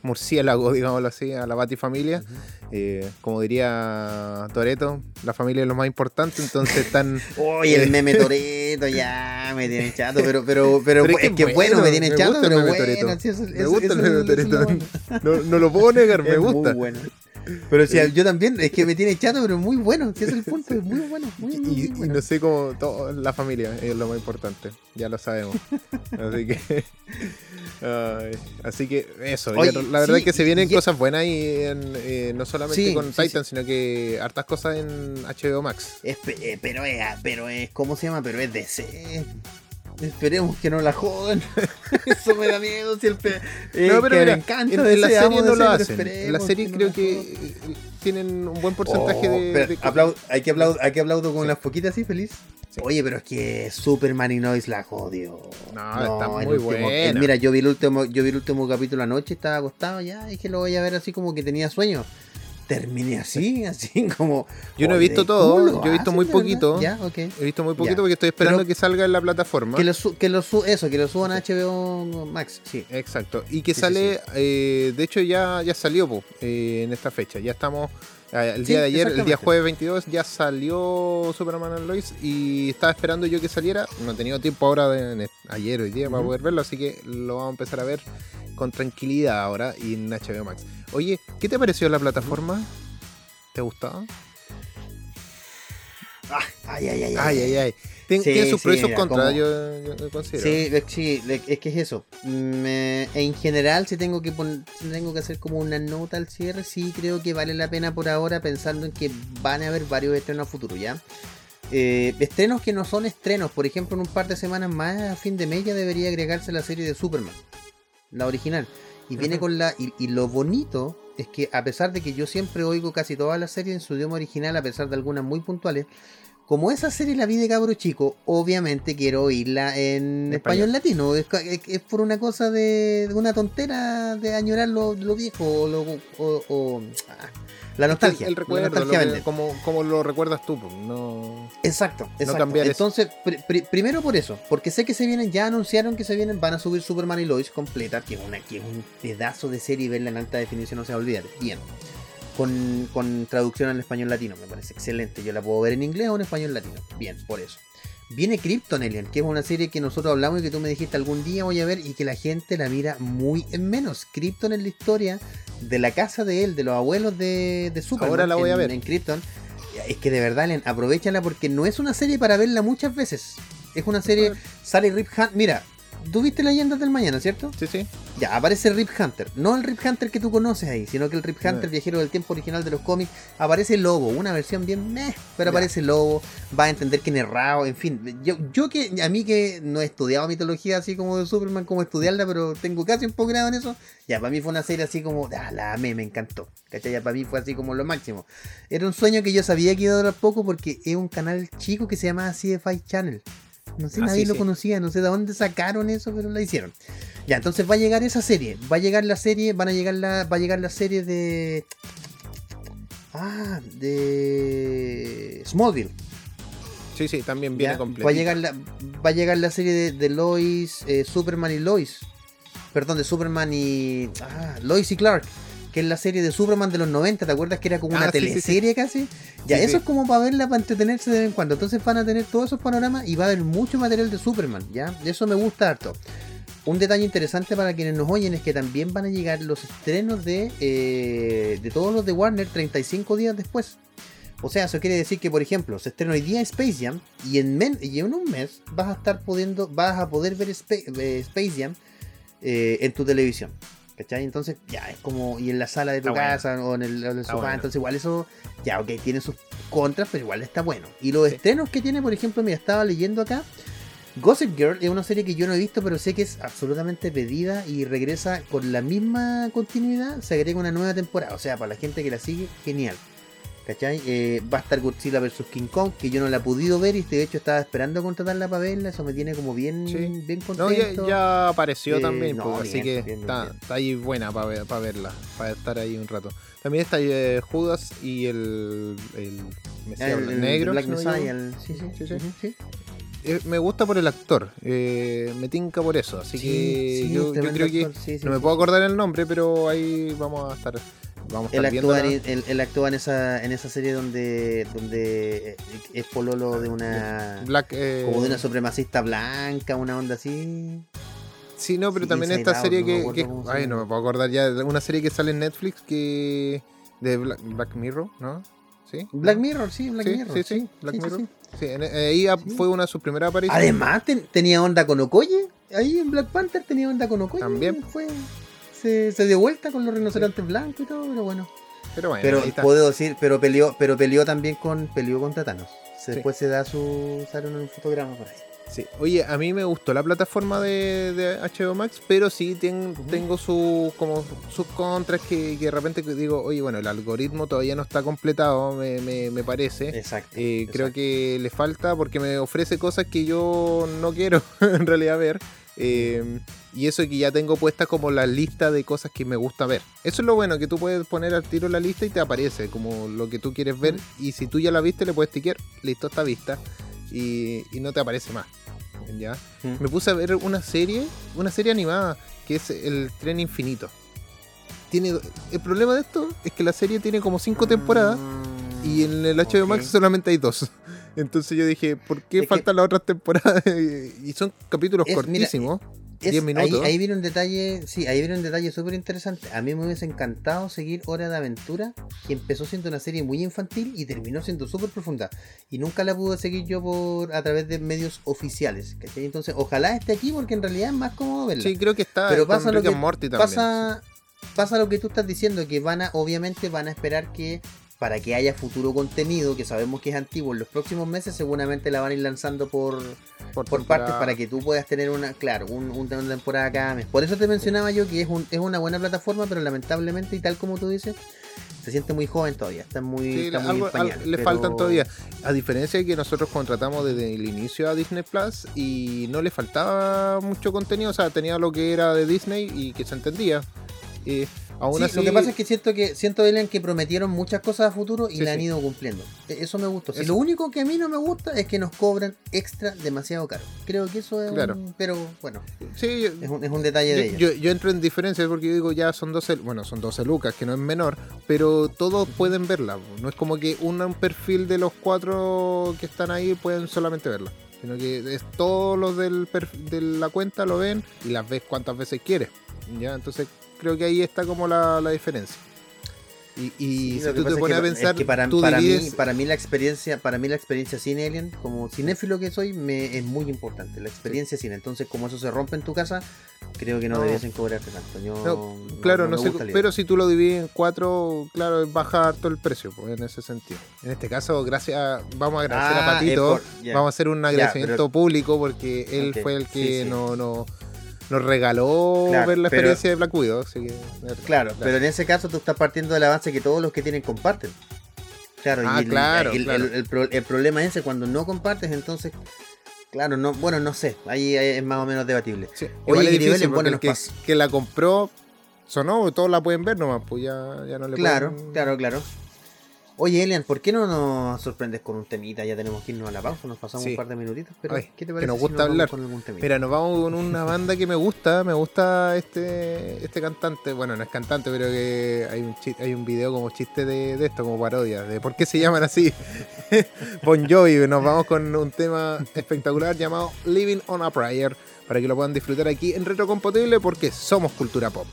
murciélago, digámoslo así, a la Batifamilia. Eh, como diría Toreto, la familia es lo más importante, entonces están... Oye, el meme Toreto ya me tiene chato, pero, pero, pero, Pero es que, bueno, me tiene chato, pero bueno, eso- Me eso- gusta el meme bueno. No, no lo puedo negar, me Es gusta. Muy bueno. Pero si yo también, es que me tiene chato, pero muy bueno, ese es el punto, es muy bueno, muy, muy, Y, muy y bueno. no sé cómo, todo, la familia es lo más importante, ya lo sabemos. Así que, así que eso, Oye, la verdad sí, es que se vienen y- cosas buenas y en, eh, no solamente Sí, con sí, Titan, sino que hartas cosas en HBO Max. Es eh, pero es, pero es, ¿cómo se llama? Pero es DC. Esperemos que no la jodan. Eso me da miedo. Si el pe- eh, no, pero mira, me encanta en, en la serie no lo hacen. En la serie creo que eh, tienen un buen porcentaje Oh, de, espera, de- aplau- hay que aplaudir, hay que aplaudir con unas poquitas así, feliz. Sí. Oye, pero es que Superman y Noise la jodió. No, está el muy último- buena. mira, yo vi el último, yo vi el último capítulo anoche, estaba acostado ya, dije lo voy a ver así como que tenía sueño. Terminé así, así como. Yo no he visto ¿cómo todo, yo he visto muy poquito. Ya, ok. He visto muy poquito Ya. porque estoy esperando Pero- que salga en la plataforma. Que lo, su- que lo su- eso, que lo suban a HBO Max, sí. Exacto. Y que Sí, sí, sale, eh, de hecho ya, ya salió po, eh, en esta fecha. Ya estamos, eh, el Sí, día de ayer, el día jueves 22, ya salió Superman and Lois y estaba esperando yo que saliera. No he tenido tiempo ahora, de, ayer hoy día, para Ujú. poder verlo, así que lo vamos a empezar a ver con tranquilidad ahora y en HBO Max. Oye, ¿qué te pareció la plataforma? ¿Te gustaba? Ay, ay, ay. Ay, ay, ay. Tien- Sí, tiene sus pros y sí, sus mira, contras, como- yo, yo considero. Sí, es- sí, le- es que es eso. Me- en general, si tengo que pon- tengo que hacer como una nota al cierre, sí creo que vale la pena por ahora, pensando en que van a haber varios estrenos a futuro, ¿ya? Eh, estrenos que no son estrenos, por ejemplo, en un par de semanas más, a fin de mes, ya debería agregarse la serie de Superman, la original. Y viene con la. Y, y lo bonito es que, a pesar de que yo siempre oigo casi todas las series en su idioma original, a pesar de algunas muy puntuales, como esa serie la vi de cabro chico, obviamente quiero oírla en español, español. latino. Es, es- es por una cosa de, de una tontera de añorar lo, lo viejo o, lo- o- o- ah, la nostalgia. El la recuerdo, nostalgia lo que- vende. como, como lo recuerdas tú, pues, no... Exacto, exacto. cambiar eso. Entonces, pri- pri- primero por eso, porque sé que se vienen, ya anunciaron que se vienen, van a subir Superman y Lois completa, que es, una, que es un pedazo de serie y verla en alta definición, no se va a olvidar. Bien. Con, con traducción al español latino, me parece excelente. Yo la puedo ver en inglés o en español latino. Bien, por eso. Viene Krypton Alien, que es una serie que nosotros hablamos y que tú me dijiste algún día voy a ver y que la gente la mira muy en menos. Krypton es la historia de la casa de él, de los abuelos de, de Superman. Ahora la voy a ver. En Krypton. Es que de verdad, Alien, aprovechala porque no es una serie para verla muchas veces. Es una serie. Sale Rip Hunter. Mira, tú viste Leyendas del Mañana, ¿cierto? Sí, sí. Ya, aparece Rip Hunter. No el Rip Hunter que tú conoces ahí, sino que el Rip Hunter, No. viajero del tiempo original de los cómics, aparece Lobo, una versión bien meh, pero Ya. aparece Lobo, va a entender quién es Rao, en fin. Yo, yo que, a mí que no he estudiado mitología así como de Superman, como estudiarla, pero tengo casi un posgrado en eso, ya, para mí fue una serie así como, ah, la amé, me encantó. ¿Cachai? Ya para mí fue así como lo máximo. Era un sueño que yo sabía que iba a durar poco porque es un canal chico que se llamaba CFI Channel. No sé, Ah, nadie sí, lo sí. conocía, no sé de dónde sacaron eso, pero la hicieron. Ya, entonces va a llegar esa serie. Va a llegar la serie, van a llegar la, va a llegar la serie de. Ah, de Smallville. Sí, sí, también viene ¿ya? completo. Va a llegar la, va a llegar la serie de, de Lois, eh, Superman y Lois. Perdón, de Superman y. Ah, Lois y Clark. Que es la serie de Superman de los 90, ¿te acuerdas que era como una Ah, sí, sí, sí. teleserie casi? Ya, eso es como para verla, para entretenerse de vez en cuando. Entonces van a tener todos esos panoramas y va a haber mucho material de Superman, ¿ya? Eso me gusta harto. Un detalle interesante para quienes nos oyen es que también van a llegar los estrenos de, eh, de todos los de Warner 35 días después. O sea, eso quiere decir que, por ejemplo, se estrena hoy día Space Jam y en, men- y en un mes vas a estar pudiendo, vas a poder ver eh, Space Jam eh, en tu televisión. ¿Cachai? Entonces, ya, es como, y en la sala de tu Está bueno. casa o en el, en el sofá, bueno. entonces igual eso, ya, ok, tiene sus contras, pero igual está bueno. Y los Sí. estrenos que tiene, por ejemplo, mira, estaba leyendo acá, Gossip Girl es una serie que yo no he visto, pero sé que es absolutamente pedida y regresa con la misma continuidad. Se agrega una nueva temporada. O sea, para la gente que la sigue, genial. ¿Cachai? Eh, va a estar Godzilla vs. King Kong, que yo no la he podido ver y de hecho estaba esperando contratarla para verla. Eso me tiene como bien, Sí. bien No, ya, contento. ya apareció Eh, también, no, pues, así que bien, está, bien. está ahí buena para verla, para estar ahí un rato. También está eh, Judas y el, el Mesías Ah, el, el negro. Black si no me Messiah, el- sí, sí, Sí, sí. Eh, me gusta por el actor, eh, me tinca por eso, así Sí, que sí, yo, creo que actor, sí, sí, no me puedo acordar el nombre, pero ahí vamos a estar, vamos a Él actúa, en, él, él actúa en esa en esa serie donde donde es pololo de una Black, eh, como de una supremacista blanca, una onda así. Sí, no, pero Sí, también esta serie que, ay, no me puedo acordar ya, una serie que sale en Netflix que de Black, Black Mirror, ¿no? ¿Sí? Black. Mirror, sí, Black sí, Mirror. sí, sí, Black sí, Mirror. sí. Eh, ahí fue una de sus primeras apariciones. Además ten- tenía onda con Okoye, ahí en Black Panther tenía onda con Okoye. También. Fue, se, se dio vuelta con los rinocerontes blancos y todo, pero bueno. pero bueno, Pero puedo decir, pero peleó, pero peleó también con, peleó contra Thanos. Sí. Después se da su, sale un fotograma por ahí. Sí. Oye, a mí me gustó la plataforma de, de HBO Max, pero sí ten- tengo su, como sus contras que, que de repente digo, oye, bueno, el algoritmo todavía no está completado, me, me, me parece. Exacto. Eh, creo que le falta porque me ofrece cosas que yo no quiero en realidad ver. Eh, y eso que ya tengo puesta como la lista de cosas que me gusta ver. Eso es lo bueno, que tú puedes poner al tiro la lista y te aparece como lo que tú quieres ver. Y si tú ya la viste, le puedes tiquear, listo, está vista. Y, y no te aparece más. ¿Ya? Mm. Me puse a ver una serie, una serie animada, que es El Tren Infinito. Tiene, el problema de esto es que la serie tiene como cinco temporadas y en el HBO Max solamente hay dos. Entonces yo dije, ¿por qué Es que- faltan las otras temporadas? y son capítulos Es- mira, cortísimos. Es- 10 minutos. Ahí, ahí viene un detalle, sí, ahí viene un detalle súper interesante. A mí me hubiese encantado seguir Hora de Aventura, que empezó siendo una serie muy infantil y terminó siendo súper profunda. Y nunca la pude seguir yo por a través de medios oficiales. ¿cachai? Entonces, ojalá esté aquí porque en realidad es más cómodo verla. Sí, creo que está Pero pasa lo que Morty también. pasa, pasa lo que tú estás diciendo, que van a, obviamente van a esperar que para que haya futuro contenido, que sabemos que es antiguo, en los próximos meses seguramente la van a ir lanzando por, por partes para que tú puedas tener una, claro, un, un- una temporada cada mes. Por eso te mencionaba yo que es, un, es una buena plataforma, pero lamentablemente, y tal como tú dices, se siente muy joven todavía, está muy, Sí, está muy algo- le pero- faltan todavía. A diferencia de que nosotros contratamos desde el inicio a Disney Plus y no le faltaba mucho contenido, o sea, tenía lo que era de Disney y que se entendía. Eh, aún Sí, así, lo que pasa es que siento que siento Elian que prometieron muchas cosas a futuro y Sí, la han ido cumpliendo. E- Eso me gustó. Eso. lo único que a mí no me gusta es que nos cobran extra demasiado caro. Creo que eso es Claro. un, pero bueno, sí, yo- es un, es un detalle de ellos. yo, yo entro en diferencias porque yo digo ya son 12, bueno, son 12 lucas, que no es menor, pero todos pueden verla. No es como que un, un perfil de los cuatro que están ahí pueden solamente verla. Sino que es todos los del de la cuenta lo ven y las ves cuantas veces quieres. ¿ya? Entonces creo que ahí está como la, la diferencia. Y, y Sí, si tú te es pones a es pensar, que para, tú para mí, divides- para mí la experiencia, para mí la experiencia cine Alien, como cinéfilo que soy, me es muy importante. La experiencia cine. Entonces, como eso se rompe en tu casa, creo que no, No. debiesen cobrarte tanto. Yo, No, claro, no, sé, pero si tú lo divides en cuatro, claro, baja harto el precio, pues en ese sentido. En este caso, gracias, vamos a agradecer Ah, a Patito, por- vamos a hacer un agradecimiento pero- público porque él fue el que sí. no, no- nos regaló Claro, ver la pero- experiencia de Black Widow. Así que, Claro, pero en ese caso tú estás partiendo del avance que todos los que tienen comparten. Claro, Ah, y el, claro, el- claro. el- el pro- el problema es ese cuando no compartes, entonces, claro, no, bueno, no sé, ahí es más o menos debatible. Sí, Oye, es difícil bueno, el que, la compró sonó, todos la pueden ver nomás, pues ya, ya no le Claro, pueden- claro, claro. Oye, Elian, ¿por qué no nos sorprendes con un temita? Ya tenemos que irnos a la pausa, nos pasamos Sí. un par de minutitos, pero Ay, ¿qué te que parece nos si gusta hablar. con algún temita? Mira, nos vamos con una banda que me gusta, me gusta este este cantante, bueno, no es cantante, pero que hay un hay un video como chiste de, de esto, como parodia, de por qué se llaman así. bon Jovi, nos vamos con un tema espectacular llamado Living on a Prayer, para que lo puedan disfrutar aquí en Retrocompatible porque somos cultura pop.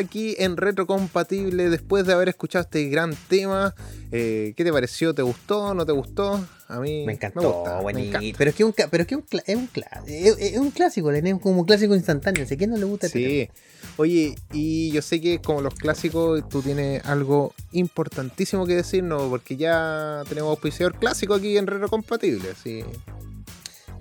Aquí en Retrocompatible después de haber escuchado este gran tema. Eh, ¿Qué te pareció? ¿Te gustó? ¿No te gustó? A mí Me encantó, gusta, me encanta. Pero es que, un, pero es, que un, es, un, es, es un clásico, es como un clásico instantáneo. Así que no le gusta este tema? Sí. Oye, y yo sé que como los clásicos, tú tienes algo importantísimo que decirnos, porque ya tenemos auspiciador clásico aquí en Retrocompatible. Sí.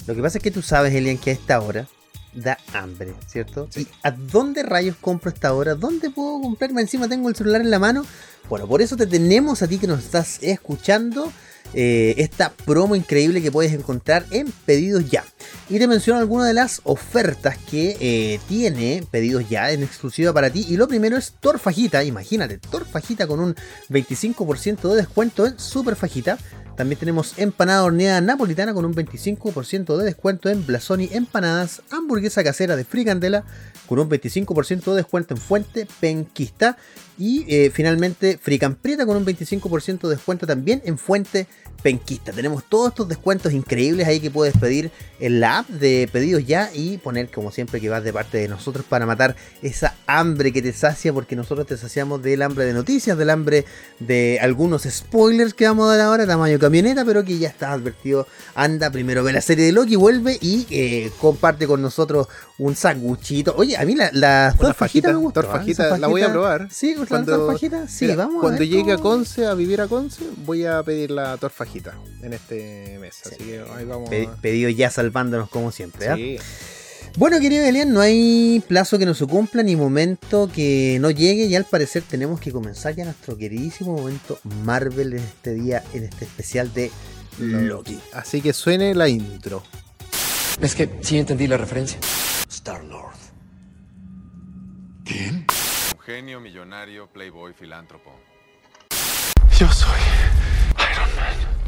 Lo que pasa es que tú sabes, Elian, que a esta hora da hambre, ¿cierto? Sí. ¿Y a dónde rayos compro esta hora? ¿Dónde puedo comprarme? Encima tengo el celular en la mano. Bueno, por eso te tenemos a ti que nos estás escuchando. eh, esta promo increíble que puedes encontrar en Pedidos Ya. Y te menciono algunas de las ofertas que eh, tiene Pedidos Ya en exclusiva para ti. Y lo primero es Torfajita. Imagínate, Torfajita con un 25% de descuento en Super Fajita. También tenemos empanada horneada napolitana con un 25% de descuento en Blasoni Empanadas, hamburguesa casera de Fricandela con un 25% de descuento en Fuente Penquista y eh, finalmente Fricamprieta con un 25% de descuento también en Fuente Penquista. Tenemos todos estos descuentos increíbles ahí que puedes pedir en la app de pedidos ya y poner como siempre que vas de parte de nosotros para matar esa hambre que te sacia porque nosotros te saciamos del hambre de noticias, del hambre de algunos spoilers que vamos a dar ahora, tamaño camioneta, pero que ya está advertido. Anda, primero ve la serie de Loki, vuelve y eh, comparte con nosotros un sanguchito. Oye, a mí la, la torfajita fajita, me gustó. ¿eh? torfajita, Esa la voy a probar. Sí, la Cuando- torfajita. Sí, Mira, vamos a ver llegue a Conce, a vivir a Conce, voy a pedir la torfajita en este mes. Así que ahí vamos. Pe- pedido ya salvándonos como siempre. ¿ah? Sí. Bueno, querido Elian, no hay plazo que no se cumpla ni momento que no llegue y al parecer tenemos que comenzar ya nuestro queridísimo momento Marvel en este día, en este especial de Loki. Así que suene la intro. Es que sí entendí la referencia. Star-Lord. Un genio, millonario, playboy, filántropo. Yo soy Iron Man.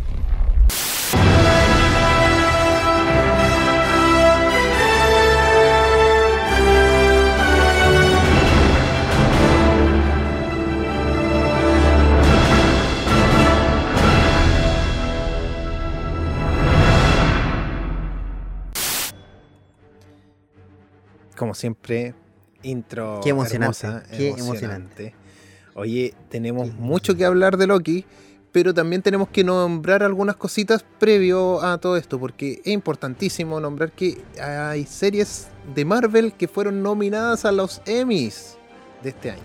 Como siempre, intro. Qué emocionante, hermosa, qué emocionante. Oye, tenemos mucho que hablar de Loki, pero también tenemos que nombrar algunas cositas previo a todo esto, porque es importantísimo nombrar que hay series de Marvel que fueron nominadas a los Emmys de este año.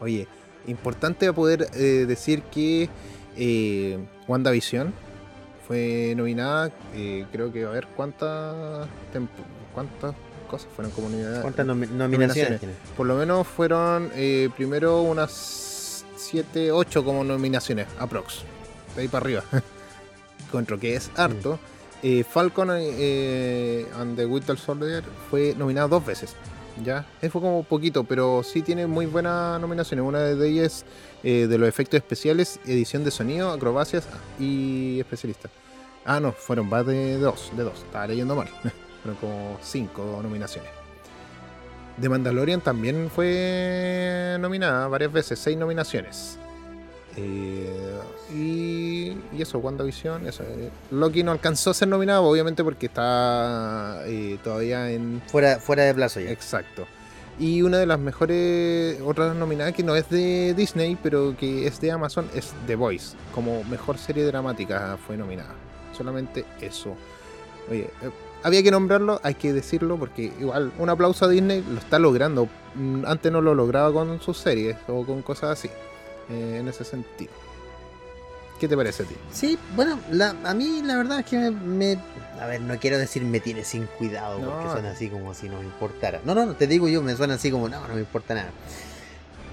Oye, importante poder eh, decir que eh, WandaVision fue nominada, eh, creo que a ver cuántas cuántas cosas fueron como nominadas. ¿Cuántas nomi- nominaciones Nominaciones. tiene? Por lo menos fueron eh, primero unas 7, 8 como nominaciones, aprox. De ahí para arriba. Encuentro que es harto. Eh, Falcon eh, and the Winter Soldier fue nominado dos veces. Ya, Eh, fue como poquito, pero sí tiene muy buenas nominaciones. Una de ellas eh, de los efectos especiales, edición de sonido, acrobacias y especialista. Ah, no, fueron más de dos, de dos. Estaba leyendo mal. como cinco nominaciones. The Mandalorian también fue nominada varias veces, seis nominaciones. Eh, y, y eso, WandaVision, eso. eh, Loki no alcanzó a ser nominado, obviamente porque está eh, todavía en... Fuera, fuera de plazo ya. Exacto. Y una de las mejores, otras nominadas que no es de Disney, pero que es de Amazon, es The Voice. Como mejor serie dramática fue nominada. Solamente eso. Oye, había que nombrarlo, hay que decirlo, porque igual un aplauso a Disney lo está logrando. Mm, Antes no lo lograba con sus series o con cosas así. eh, en ese sentido. ¿Qué te parece a ti? Sí, bueno, la- a mí la verdad es que me, me- A ver, no quiero decir me tiene sin cuidado, No. porque suena así como si no me importara. No, no, no, te digo yo, me suena así como, no, no me importa nada.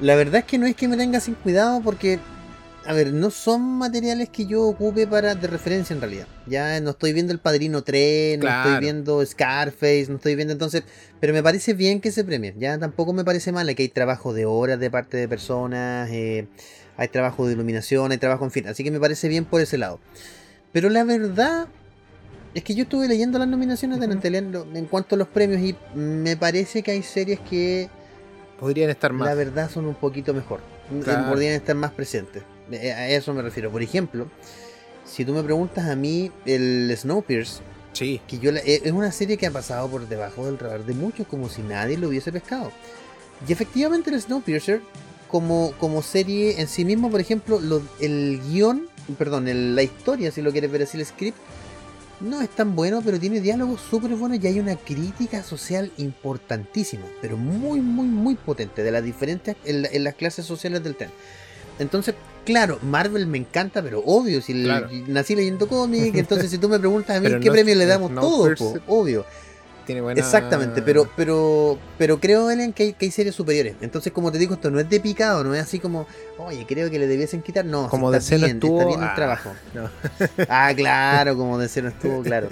La verdad es que no es que me tenga sin cuidado, porque, a ver, no son materiales que yo ocupe para de referencia en realidad. Ya no estoy viendo El Padrino 3, no Claro. estoy viendo Scarface, no estoy viendo entonces... Pero me parece bien que se premien, ya tampoco me parece mal, que hay trabajo de horas de parte de personas, eh, hay trabajo de iluminación, hay trabajo en fin, así que me parece bien por ese lado. Pero la verdad es que yo estuve leyendo las nominaciones de. Nantelian en cuanto a los premios y me parece que hay series que Podrían estar más. la verdad son un poquito mejor, Claro. podrían estar más presentes. Eh, A eso me refiero. Por ejemplo, si tú me preguntas a mí, el Snowpiercer, Sí. que yo la- eh, es una serie que ha pasado por debajo del radar de muchos como si nadie lo hubiese pescado. Y efectivamente el Snowpiercer, como, como serie en sí mismo, por ejemplo, lo- el guion, perdón, el- la historia, si lo quieres ver así, el script, no es tan bueno, pero tiene diálogos súper buenos y hay una crítica social importantísima, pero muy, muy, muy potente de las diferentes, en, la- en las clases sociales del tren. Entonces, claro, Marvel me encanta, pero obvio, si nací leyendo cómics, entonces si tú me preguntas a mí Pero qué no- premio le damos no todos, po, obvio. tiene buena... Exactamente, pero, pero, pero creo, Ellen, que hay, que hay series superiores. Entonces, como te digo, esto no es de picado, no es así como, oye, creo que le debiesen quitar. No, Como si de está bien, estuvo... está bien el ah, trabajo. no. Ah, claro, como de cena estuvo, claro.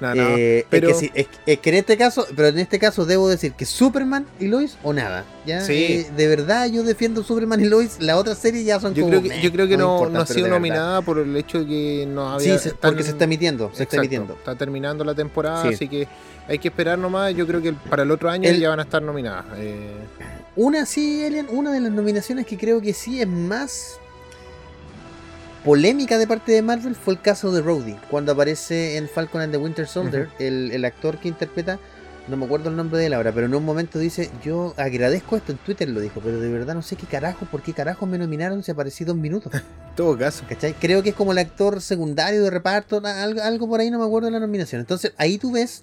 No, no, Eh, pero es, que sí, es, es que en este caso, pero en este caso debo decir que Superman y Lois o nada. ¿ya? Sí. Eh, de verdad yo defiendo Superman y Lois, la otra serie ya son yo como... creo que, meh, yo creo que no, no ha sido nominada por el hecho de que no Sí, había... se- están- porque se está emitiendo, se está emitiendo. Está terminando la temporada, Sí. así que hay que esperar nomás. Yo creo que para el otro año El- ya van a estar nominadas. Eh, Una sí, Elian, una de las nominaciones que creo que sí es más polémica de parte de Marvel fue el caso de Rhodey, cuando aparece en Falcon and the Winter Soldier, el, el actor que interpreta, no me acuerdo el nombre de él ahora, pero en un momento dice, yo agradezco esto, en Twitter lo dijo, pero de verdad no sé qué carajo, por qué carajo me nominaron si aparecí dos minutos. todo caso. ¿Cachai? Creo que es como el actor secundario de reparto, algo, algo por ahí, no me acuerdo de la nominación. Entonces ahí tú ves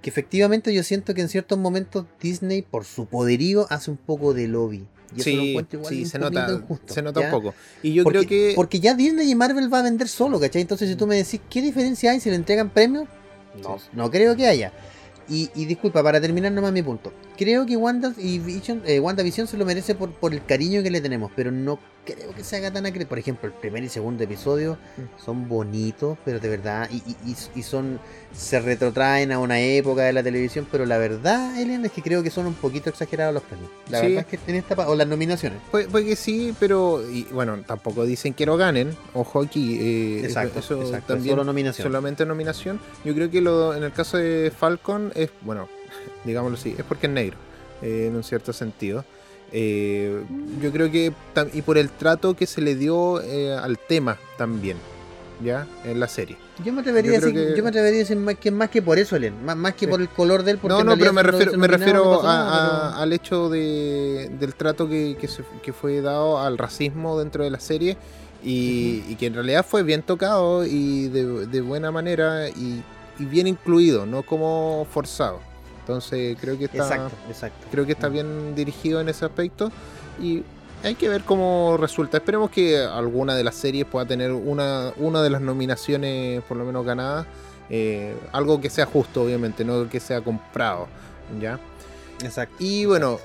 que efectivamente yo siento que en ciertos momentos Disney, por su poderío, hace un poco de lobby. Y eso lo Sí, encuentro igual sí, se nota, injusto, se nota ¿ya? un poco. Y yo porque, creo que... porque ya Disney y Marvel va a vender solo, ¿cachai? Entonces si tú me decís, ¿qué diferencia hay si le entregan premios? No, no creo que haya. Y, y disculpa, para terminar nomás mi punto. Creo que Wanda y Vision, eh, WandaVision se lo merece por, por el cariño que le tenemos, pero no creo que se haga tan acre. Por ejemplo, el primer y segundo episodio Mm. son bonitos, pero de verdad, y, y- y- son se retrotraen a una época de la televisión, pero la verdad, Elian, es que creo que son un poquito exagerados los premios. La Sí. verdad es que en esta o las nominaciones. Puede, puede que sí, pero y, bueno, tampoco dicen que lo ganen. Ojo aquí, eh, Exacto, eso, exacto, también solo nominación. solamente nominación. Yo creo que lo, en el caso de Falcon es, bueno, digámoslo así, es porque es negro, eh, en un cierto sentido. Eh, yo creo que y por el trato que se le dio eh, al tema también, ya en la serie. Yo me atrevería, Yo a decir, que- yo me atrevería a decir más que, más que por eso, Elian, más, más que por el color de él. porque No, no, pero me refiero, me refiero a- nada, al hecho de, del trato que, que, se- que fue dado al racismo dentro de la serie y, y que en realidad fue bien tocado y de, de buena manera y, y bien incluido, no como forzado. Entonces creo que está, Exacto, exacto. creo que está bien dirigido en ese aspecto y hay que ver cómo resulta. Esperemos que alguna de las series pueda tener una, una de las nominaciones por lo menos ganadas. Eh, algo que sea justo, obviamente, no que sea comprado. ¿Ya? Exacto. Y bueno,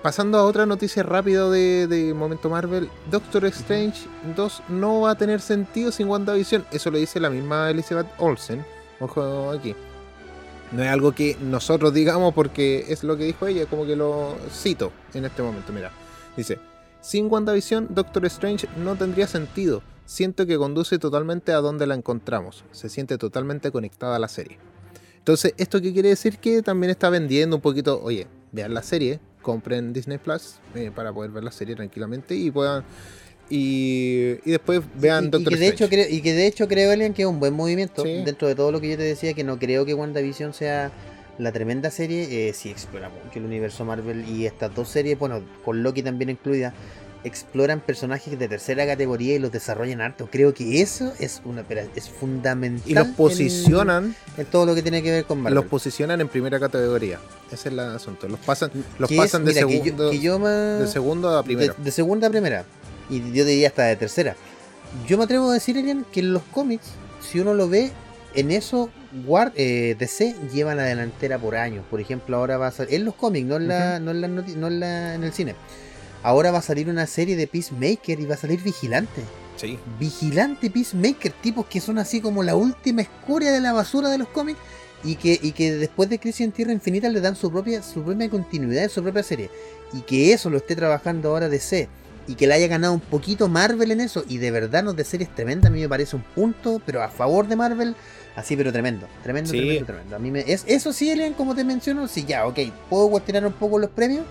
pasando a otra noticia rápida de, de Momento Marvel, Doctor Strange 2 no va a tener sentido sin WandaVision. Eso lo dice la misma Elizabeth Olsen. Ojo aquí. No es algo que nosotros digamos porque es lo que dijo ella, como que lo cito en este momento. Mira, dice: Sin WandaVision, Doctor Strange no tendría sentido. Siento que conduce totalmente a donde la encontramos. Se siente totalmente conectada a la serie. Entonces, ¿esto qué quiere decir? Que también está vendiendo un poquito, oye, vean la serie, compren Disney Plus eh, para poder ver la serie tranquilamente y puedan... Y, y después vean y, y Doctor que de hecho y que de hecho creo, Elian, que es un buen movimiento. Sí. Dentro de todo lo que yo te decía, que no creo que WandaVision sea la tremenda serie. Eh, sí explora mucho el universo Marvel y estas dos series, bueno, con Loki también incluida, exploran personajes de tercera categoría y los desarrollan harto. Creo que eso es una pero es fundamental. Y los posicionan, en, todo lo que tiene que ver con Marvel. los posicionan en primera categoría. Ese es el asunto. Los pasan, los pasan es, de, mira, que yo- segundo, que yo más- de segundo a primero. De, de segunda a primera. Y yo diría hasta de tercera. Yo me atrevo a decir, Elian, que en los cómics, si uno lo ve, en eso War, eh, DC lleva la delantera por años. Por ejemplo, ahora va a salir. En los cómics, no en, la, no en, la no en, la- en el cine. Ahora va a salir una serie de Peacemaker y va a salir Vigilante. Sí. Vigilante Peacemaker, tipos que son así como la última escoria de la basura de los cómics y que, y que después de Crisis en Tierra Infinita le dan su propia, su propia continuidad, su propia serie. Y que eso lo esté trabajando ahora DC y que le haya ganado un poquito Marvel en eso y de verdad nos de series tremenda, a mí me parece un punto, pero a favor de Marvel, así pero tremendo, tremendo, Sí. tremendo, tremendo. A mí me, es, eso sí, Elian, como te menciono, sí, ya, ok, puedo cuestionar un poco los premios.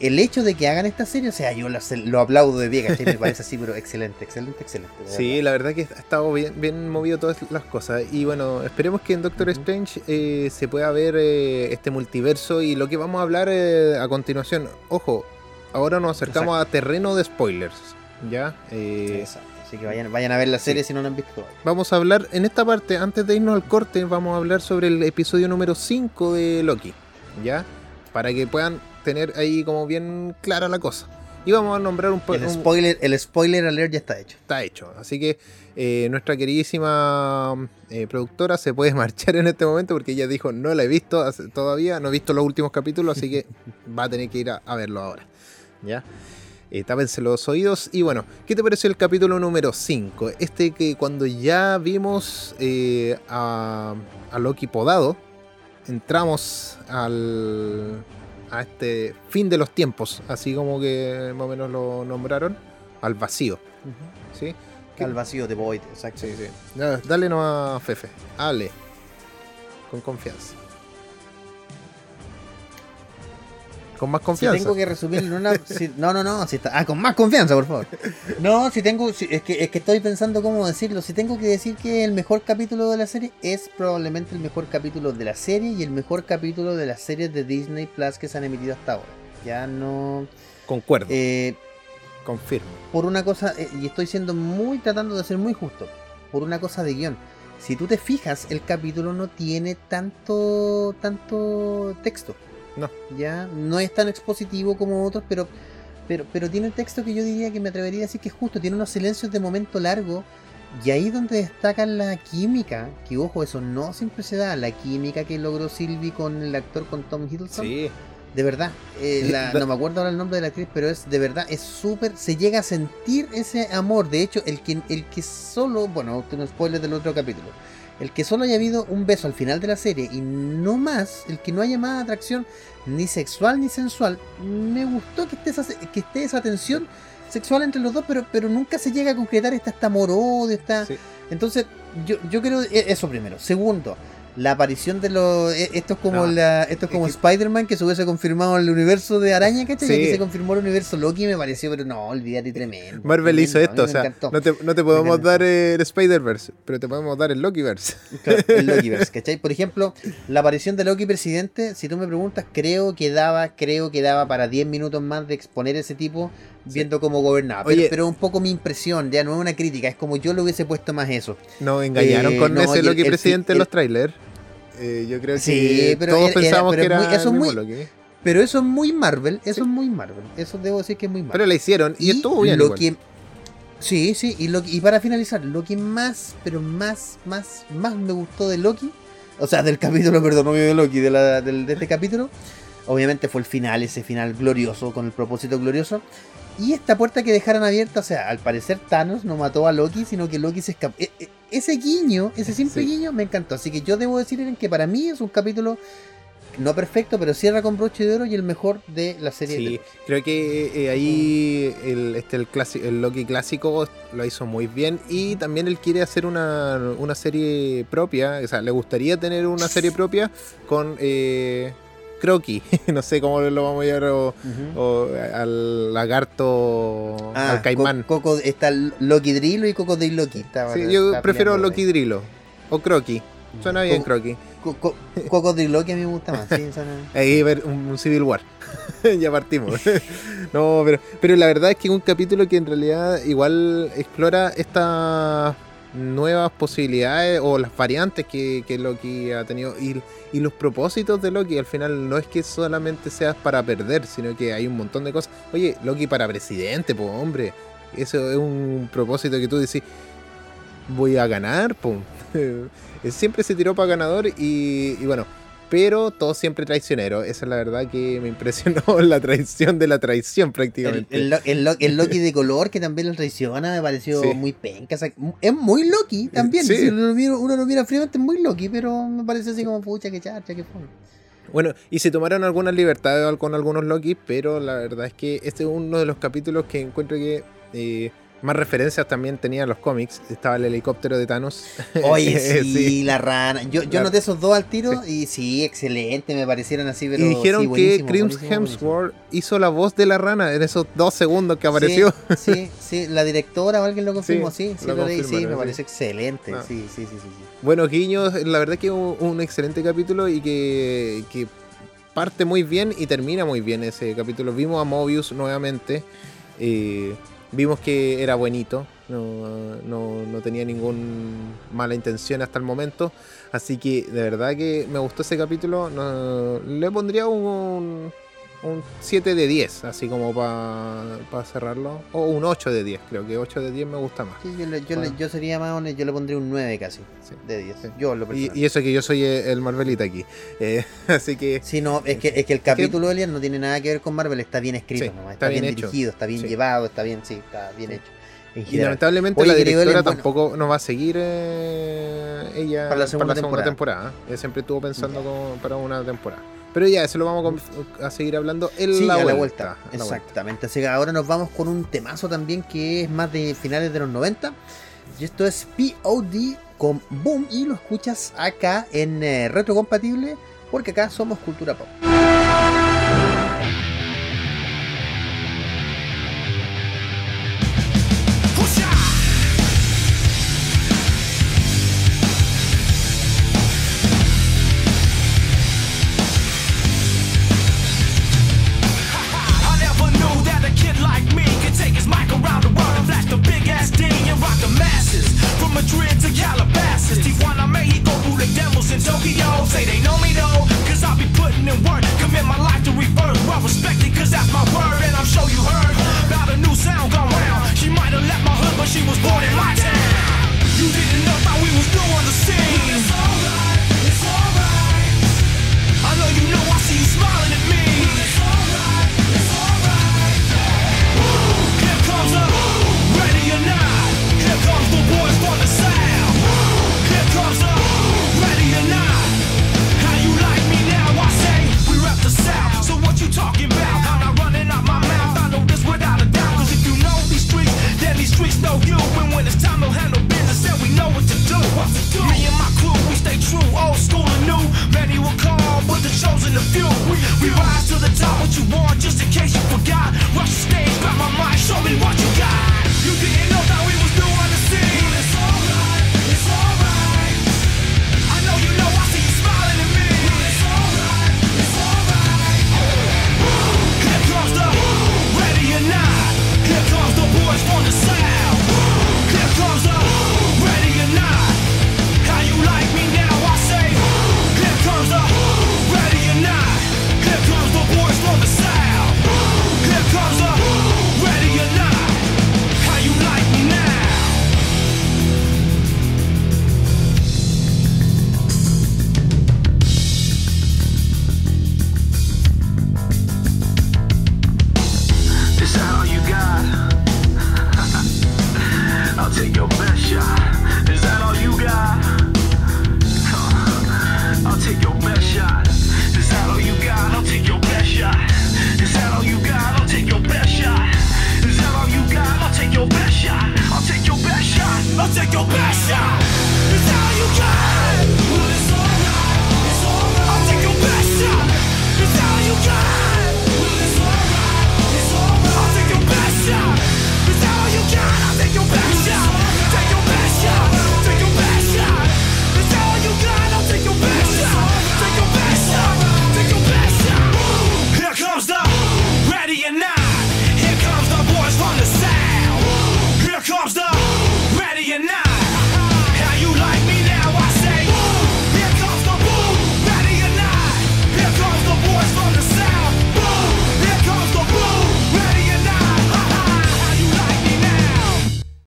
El hecho de que hagan esta serie, o sea, yo lo, lo aplaudo de pie, ¿cachai? Me parece así, pero excelente, excelente, excelente. Sí, la verdad que ha estado bien, bien movido todas las cosas. Y bueno, esperemos que en Doctor. Strange eh, se pueda ver eh, este multiverso y lo que vamos a hablar eh, a continuación. Ojo, ahora nos acercamos a terreno de spoilers. ¿Ya? Eh, Exacto. Así que vayan, vayan a ver la Sí. serie si no la han visto vamos a hablar, en esta parte, antes de irnos al corte, vamos a hablar sobre el episodio número 5 de Loki. ¿Ya? Para que puedan tener ahí como bien clara la cosa. Y vamos a nombrar un poco. El spoiler, el spoiler alert ya está hecho. Está hecho. Así que eh, nuestra queridísima eh, productora se puede marchar en este momento porque ella dijo no la he visto todavía, no he visto los últimos capítulos, así que va a tener que ir a, a verlo ahora. ¿Ya? Eh, tápense los oídos. Y bueno, ¿qué te pareció el capítulo número 5? Este que cuando ya vimos eh, a, a Loki podado, entramos al, a este fin de los tiempos, así como que más o menos lo nombraron, al vacío. ¿Sí? ¿Qué- Al vacío de Void, exacto. Sí, sí. Ya, Dale nomás, Fefe. Hable. Con confianza. Con más Si confianza. tengo que resumir en una. si- no, no, no. si está- ah, con más confianza, por favor. No, si tengo. si- es, que, es que estoy pensando cómo decirlo. Si tengo que decir que el mejor capítulo de la serie es probablemente el mejor capítulo de la serie y el mejor capítulo de las series de Disney Plus que se han emitido hasta ahora. Ya no. Concuerdo. eh, confirmo. por una cosa, eh, y estoy siendo muy tratando de ser muy justo, por una cosa de guion. Si tú te fijas, el capítulo no tiene tanto tanto texto. No. Ya, no es tan expositivo como otros, pero pero pero tiene texto que yo diría que me atrevería a decir que es justo, tiene unos silencios de momento largo y ahí donde destaca la química, que ojo, eso no siempre se da, la química que logró Sylvie con el actor con Tom Hiddleston. Sí. De verdad, eh, la- no me acuerdo ahora el nombre de la actriz, pero es de verdad, es súper, se llega a sentir ese amor. De hecho, el que, el que solo, bueno, no spoiler del otro capítulo, el que solo haya habido un beso al final de la serie y no más, el que no haya más atracción ni sexual ni sensual, me gustó que esté esa, que esté esa tensión sexual entre los dos, pero, pero nunca se llega a concretar esta, esta amor-odio, esta... Sí. Entonces, yo, yo creo e- eso primero. Segundo, la aparición de los. e- Esto es como No, la, esto es como que- Spider-Man que se hubiese confirmado en el universo de Araña, ¿cachai? Y Sí. aquí se confirmó el universo Loki me pareció, pero no, olvídate tremendo. Marvel tremendo, hizo esto, o sea, no te, no te podemos dar el Spider-Verse, pero te podemos dar el Lokiverse. Claro, el Lokiverse, ¿cachai? Por ejemplo, la aparición de Loki presidente, si tú me preguntas, creo que daba, creo que daba para 10 minutos más de exponer ese tipo viendo cómo gobernaba. Pero, Oye. pero un poco mi impresión, ya no es una crítica, es como yo le hubiese puesto más eso. Nos engañaron Eh, con no, ese Loki el- presidente en los trailers. Eh, yo creo que Sí, pero todos era- pero que era muy- eso muy-. Pero eso es muy Marvel, eso es muy Marvel. Eso debo decir que es muy Marvel. Pero la hicieron y, estuvo bien. lo igual. que sí sí y lo y para finalizar lo que más pero más más más me gustó de Loki o sea del capítulo perdón no de Loki de, la- del- de este capítulo obviamente fue el final ese final glorioso con el propósito glorioso y esta puerta que dejaron abierta o sea al parecer Thanos no mató a Loki sino que Loki se escapó. E- e- ese guiño ese simple Sí. guiño me encantó. Así que yo debo decir que para mí es un capítulo no perfecto pero cierra con broche de oro y el mejor de la serie de Sí, creo que eh, ahí el, este, el, clasi- el Loki clásico lo hizo muy bien y también él quiere hacer una, una serie propia, o sea, le gustaría tener una serie propia con eh, Croqui, no sé cómo lo vamos a llamar, o, al lagarto, Ah, al caimán. Co- Coco, está Loki Drilo y Cocodrilo Loki. Está- Sí, yo prefiero por ahí. Loki Drilo o Croqui, suena bien Co- Croqui. Co- co- a mí me gusta más. sí, suena- Ahí ver un, un Civil War. ya partimos. no, pero, pero la verdad es que es un capítulo que en realidad igual explora estas nuevas posibilidades o las variantes que, que Loki ha tenido y, y los propósitos de Loki. Al final no es que solamente seas para perder, sino que hay un montón de cosas. Oye, Loki para presidente, pues hombre. Eso es un propósito que tú decís, voy a ganar, pum. Siempre se tiró para ganador y, y bueno, pero todo siempre traicionero. Esa es la verdad que me impresionó la traición de la traición prácticamente. el Lo- el Lo- el Loki de color que también lo traiciona me pareció Sí. muy penca. o sea, es muy Loki también. Sí. Si uno lo mira, uno lo mira fríamente es muy Loki, pero me parece así como pucha, que charcha, que fue. Bueno, y se tomaron algunas libertades con algunos Loki, pero la verdad es que este es uno de los capítulos que encuentro que eh, más referencias también tenía los cómics. Estaba el helicóptero de Thanos. Oye, sí, Sí. la rana. Yo, yo La- noté esos dos al tiro y sí, excelente, me parecieron así, pero. y dijeron sí, que buenísimo. Hemsworth hizo la voz de la rana en esos dos segundos que apareció. Sí, sí, la directora o alguien lo confirmó, Sí, sí, sí, lo leí, me sí. parece excelente, Ah. sí, sí, sí. Buenos guiños, la verdad que un, un excelente capítulo y que, que parte muy bien y termina muy bien ese capítulo. Vimos a Mobius nuevamente, eh, vimos que era buenito, no, no, no tenía ningún mala intención hasta el momento, así que de verdad que me gustó ese capítulo, le pondría un un 7 de 10, así como para pa cerrarlo. O un 8 de 10, creo que 8 de 10 me gusta más. Sí, yo, le, yo, bueno. le, yo, sería más honesto, yo le pondría un 9 casi sí. de 10. Sí. Yo lo y, y, eso que yo soy el Marvelita aquí. Eh, así que. Sí, no, es que, es que el capítulo que, de Alien no tiene nada que ver con Marvel, está bien escrito, sí, está, está, bien, bien dirigido, está bien llevado, está bien, sí, está bien hecho. Y lamentablemente Oye, la directora Alien, tampoco bueno, nos va a seguir eh, ella para la segunda, para la segunda temporada. temporada. Ella siempre estuvo pensando okay. como para una temporada. Pero ya, eso lo vamos a, seguir hablando en sí, la, vuelta, la, vuelta, Exactamente. Así que ahora nos vamos con un temazo también que es más de finales de los 90. Y esto es POD con Boom. Y lo escuchas acá en eh, Retrocompatible, porque acá somos cultura pop.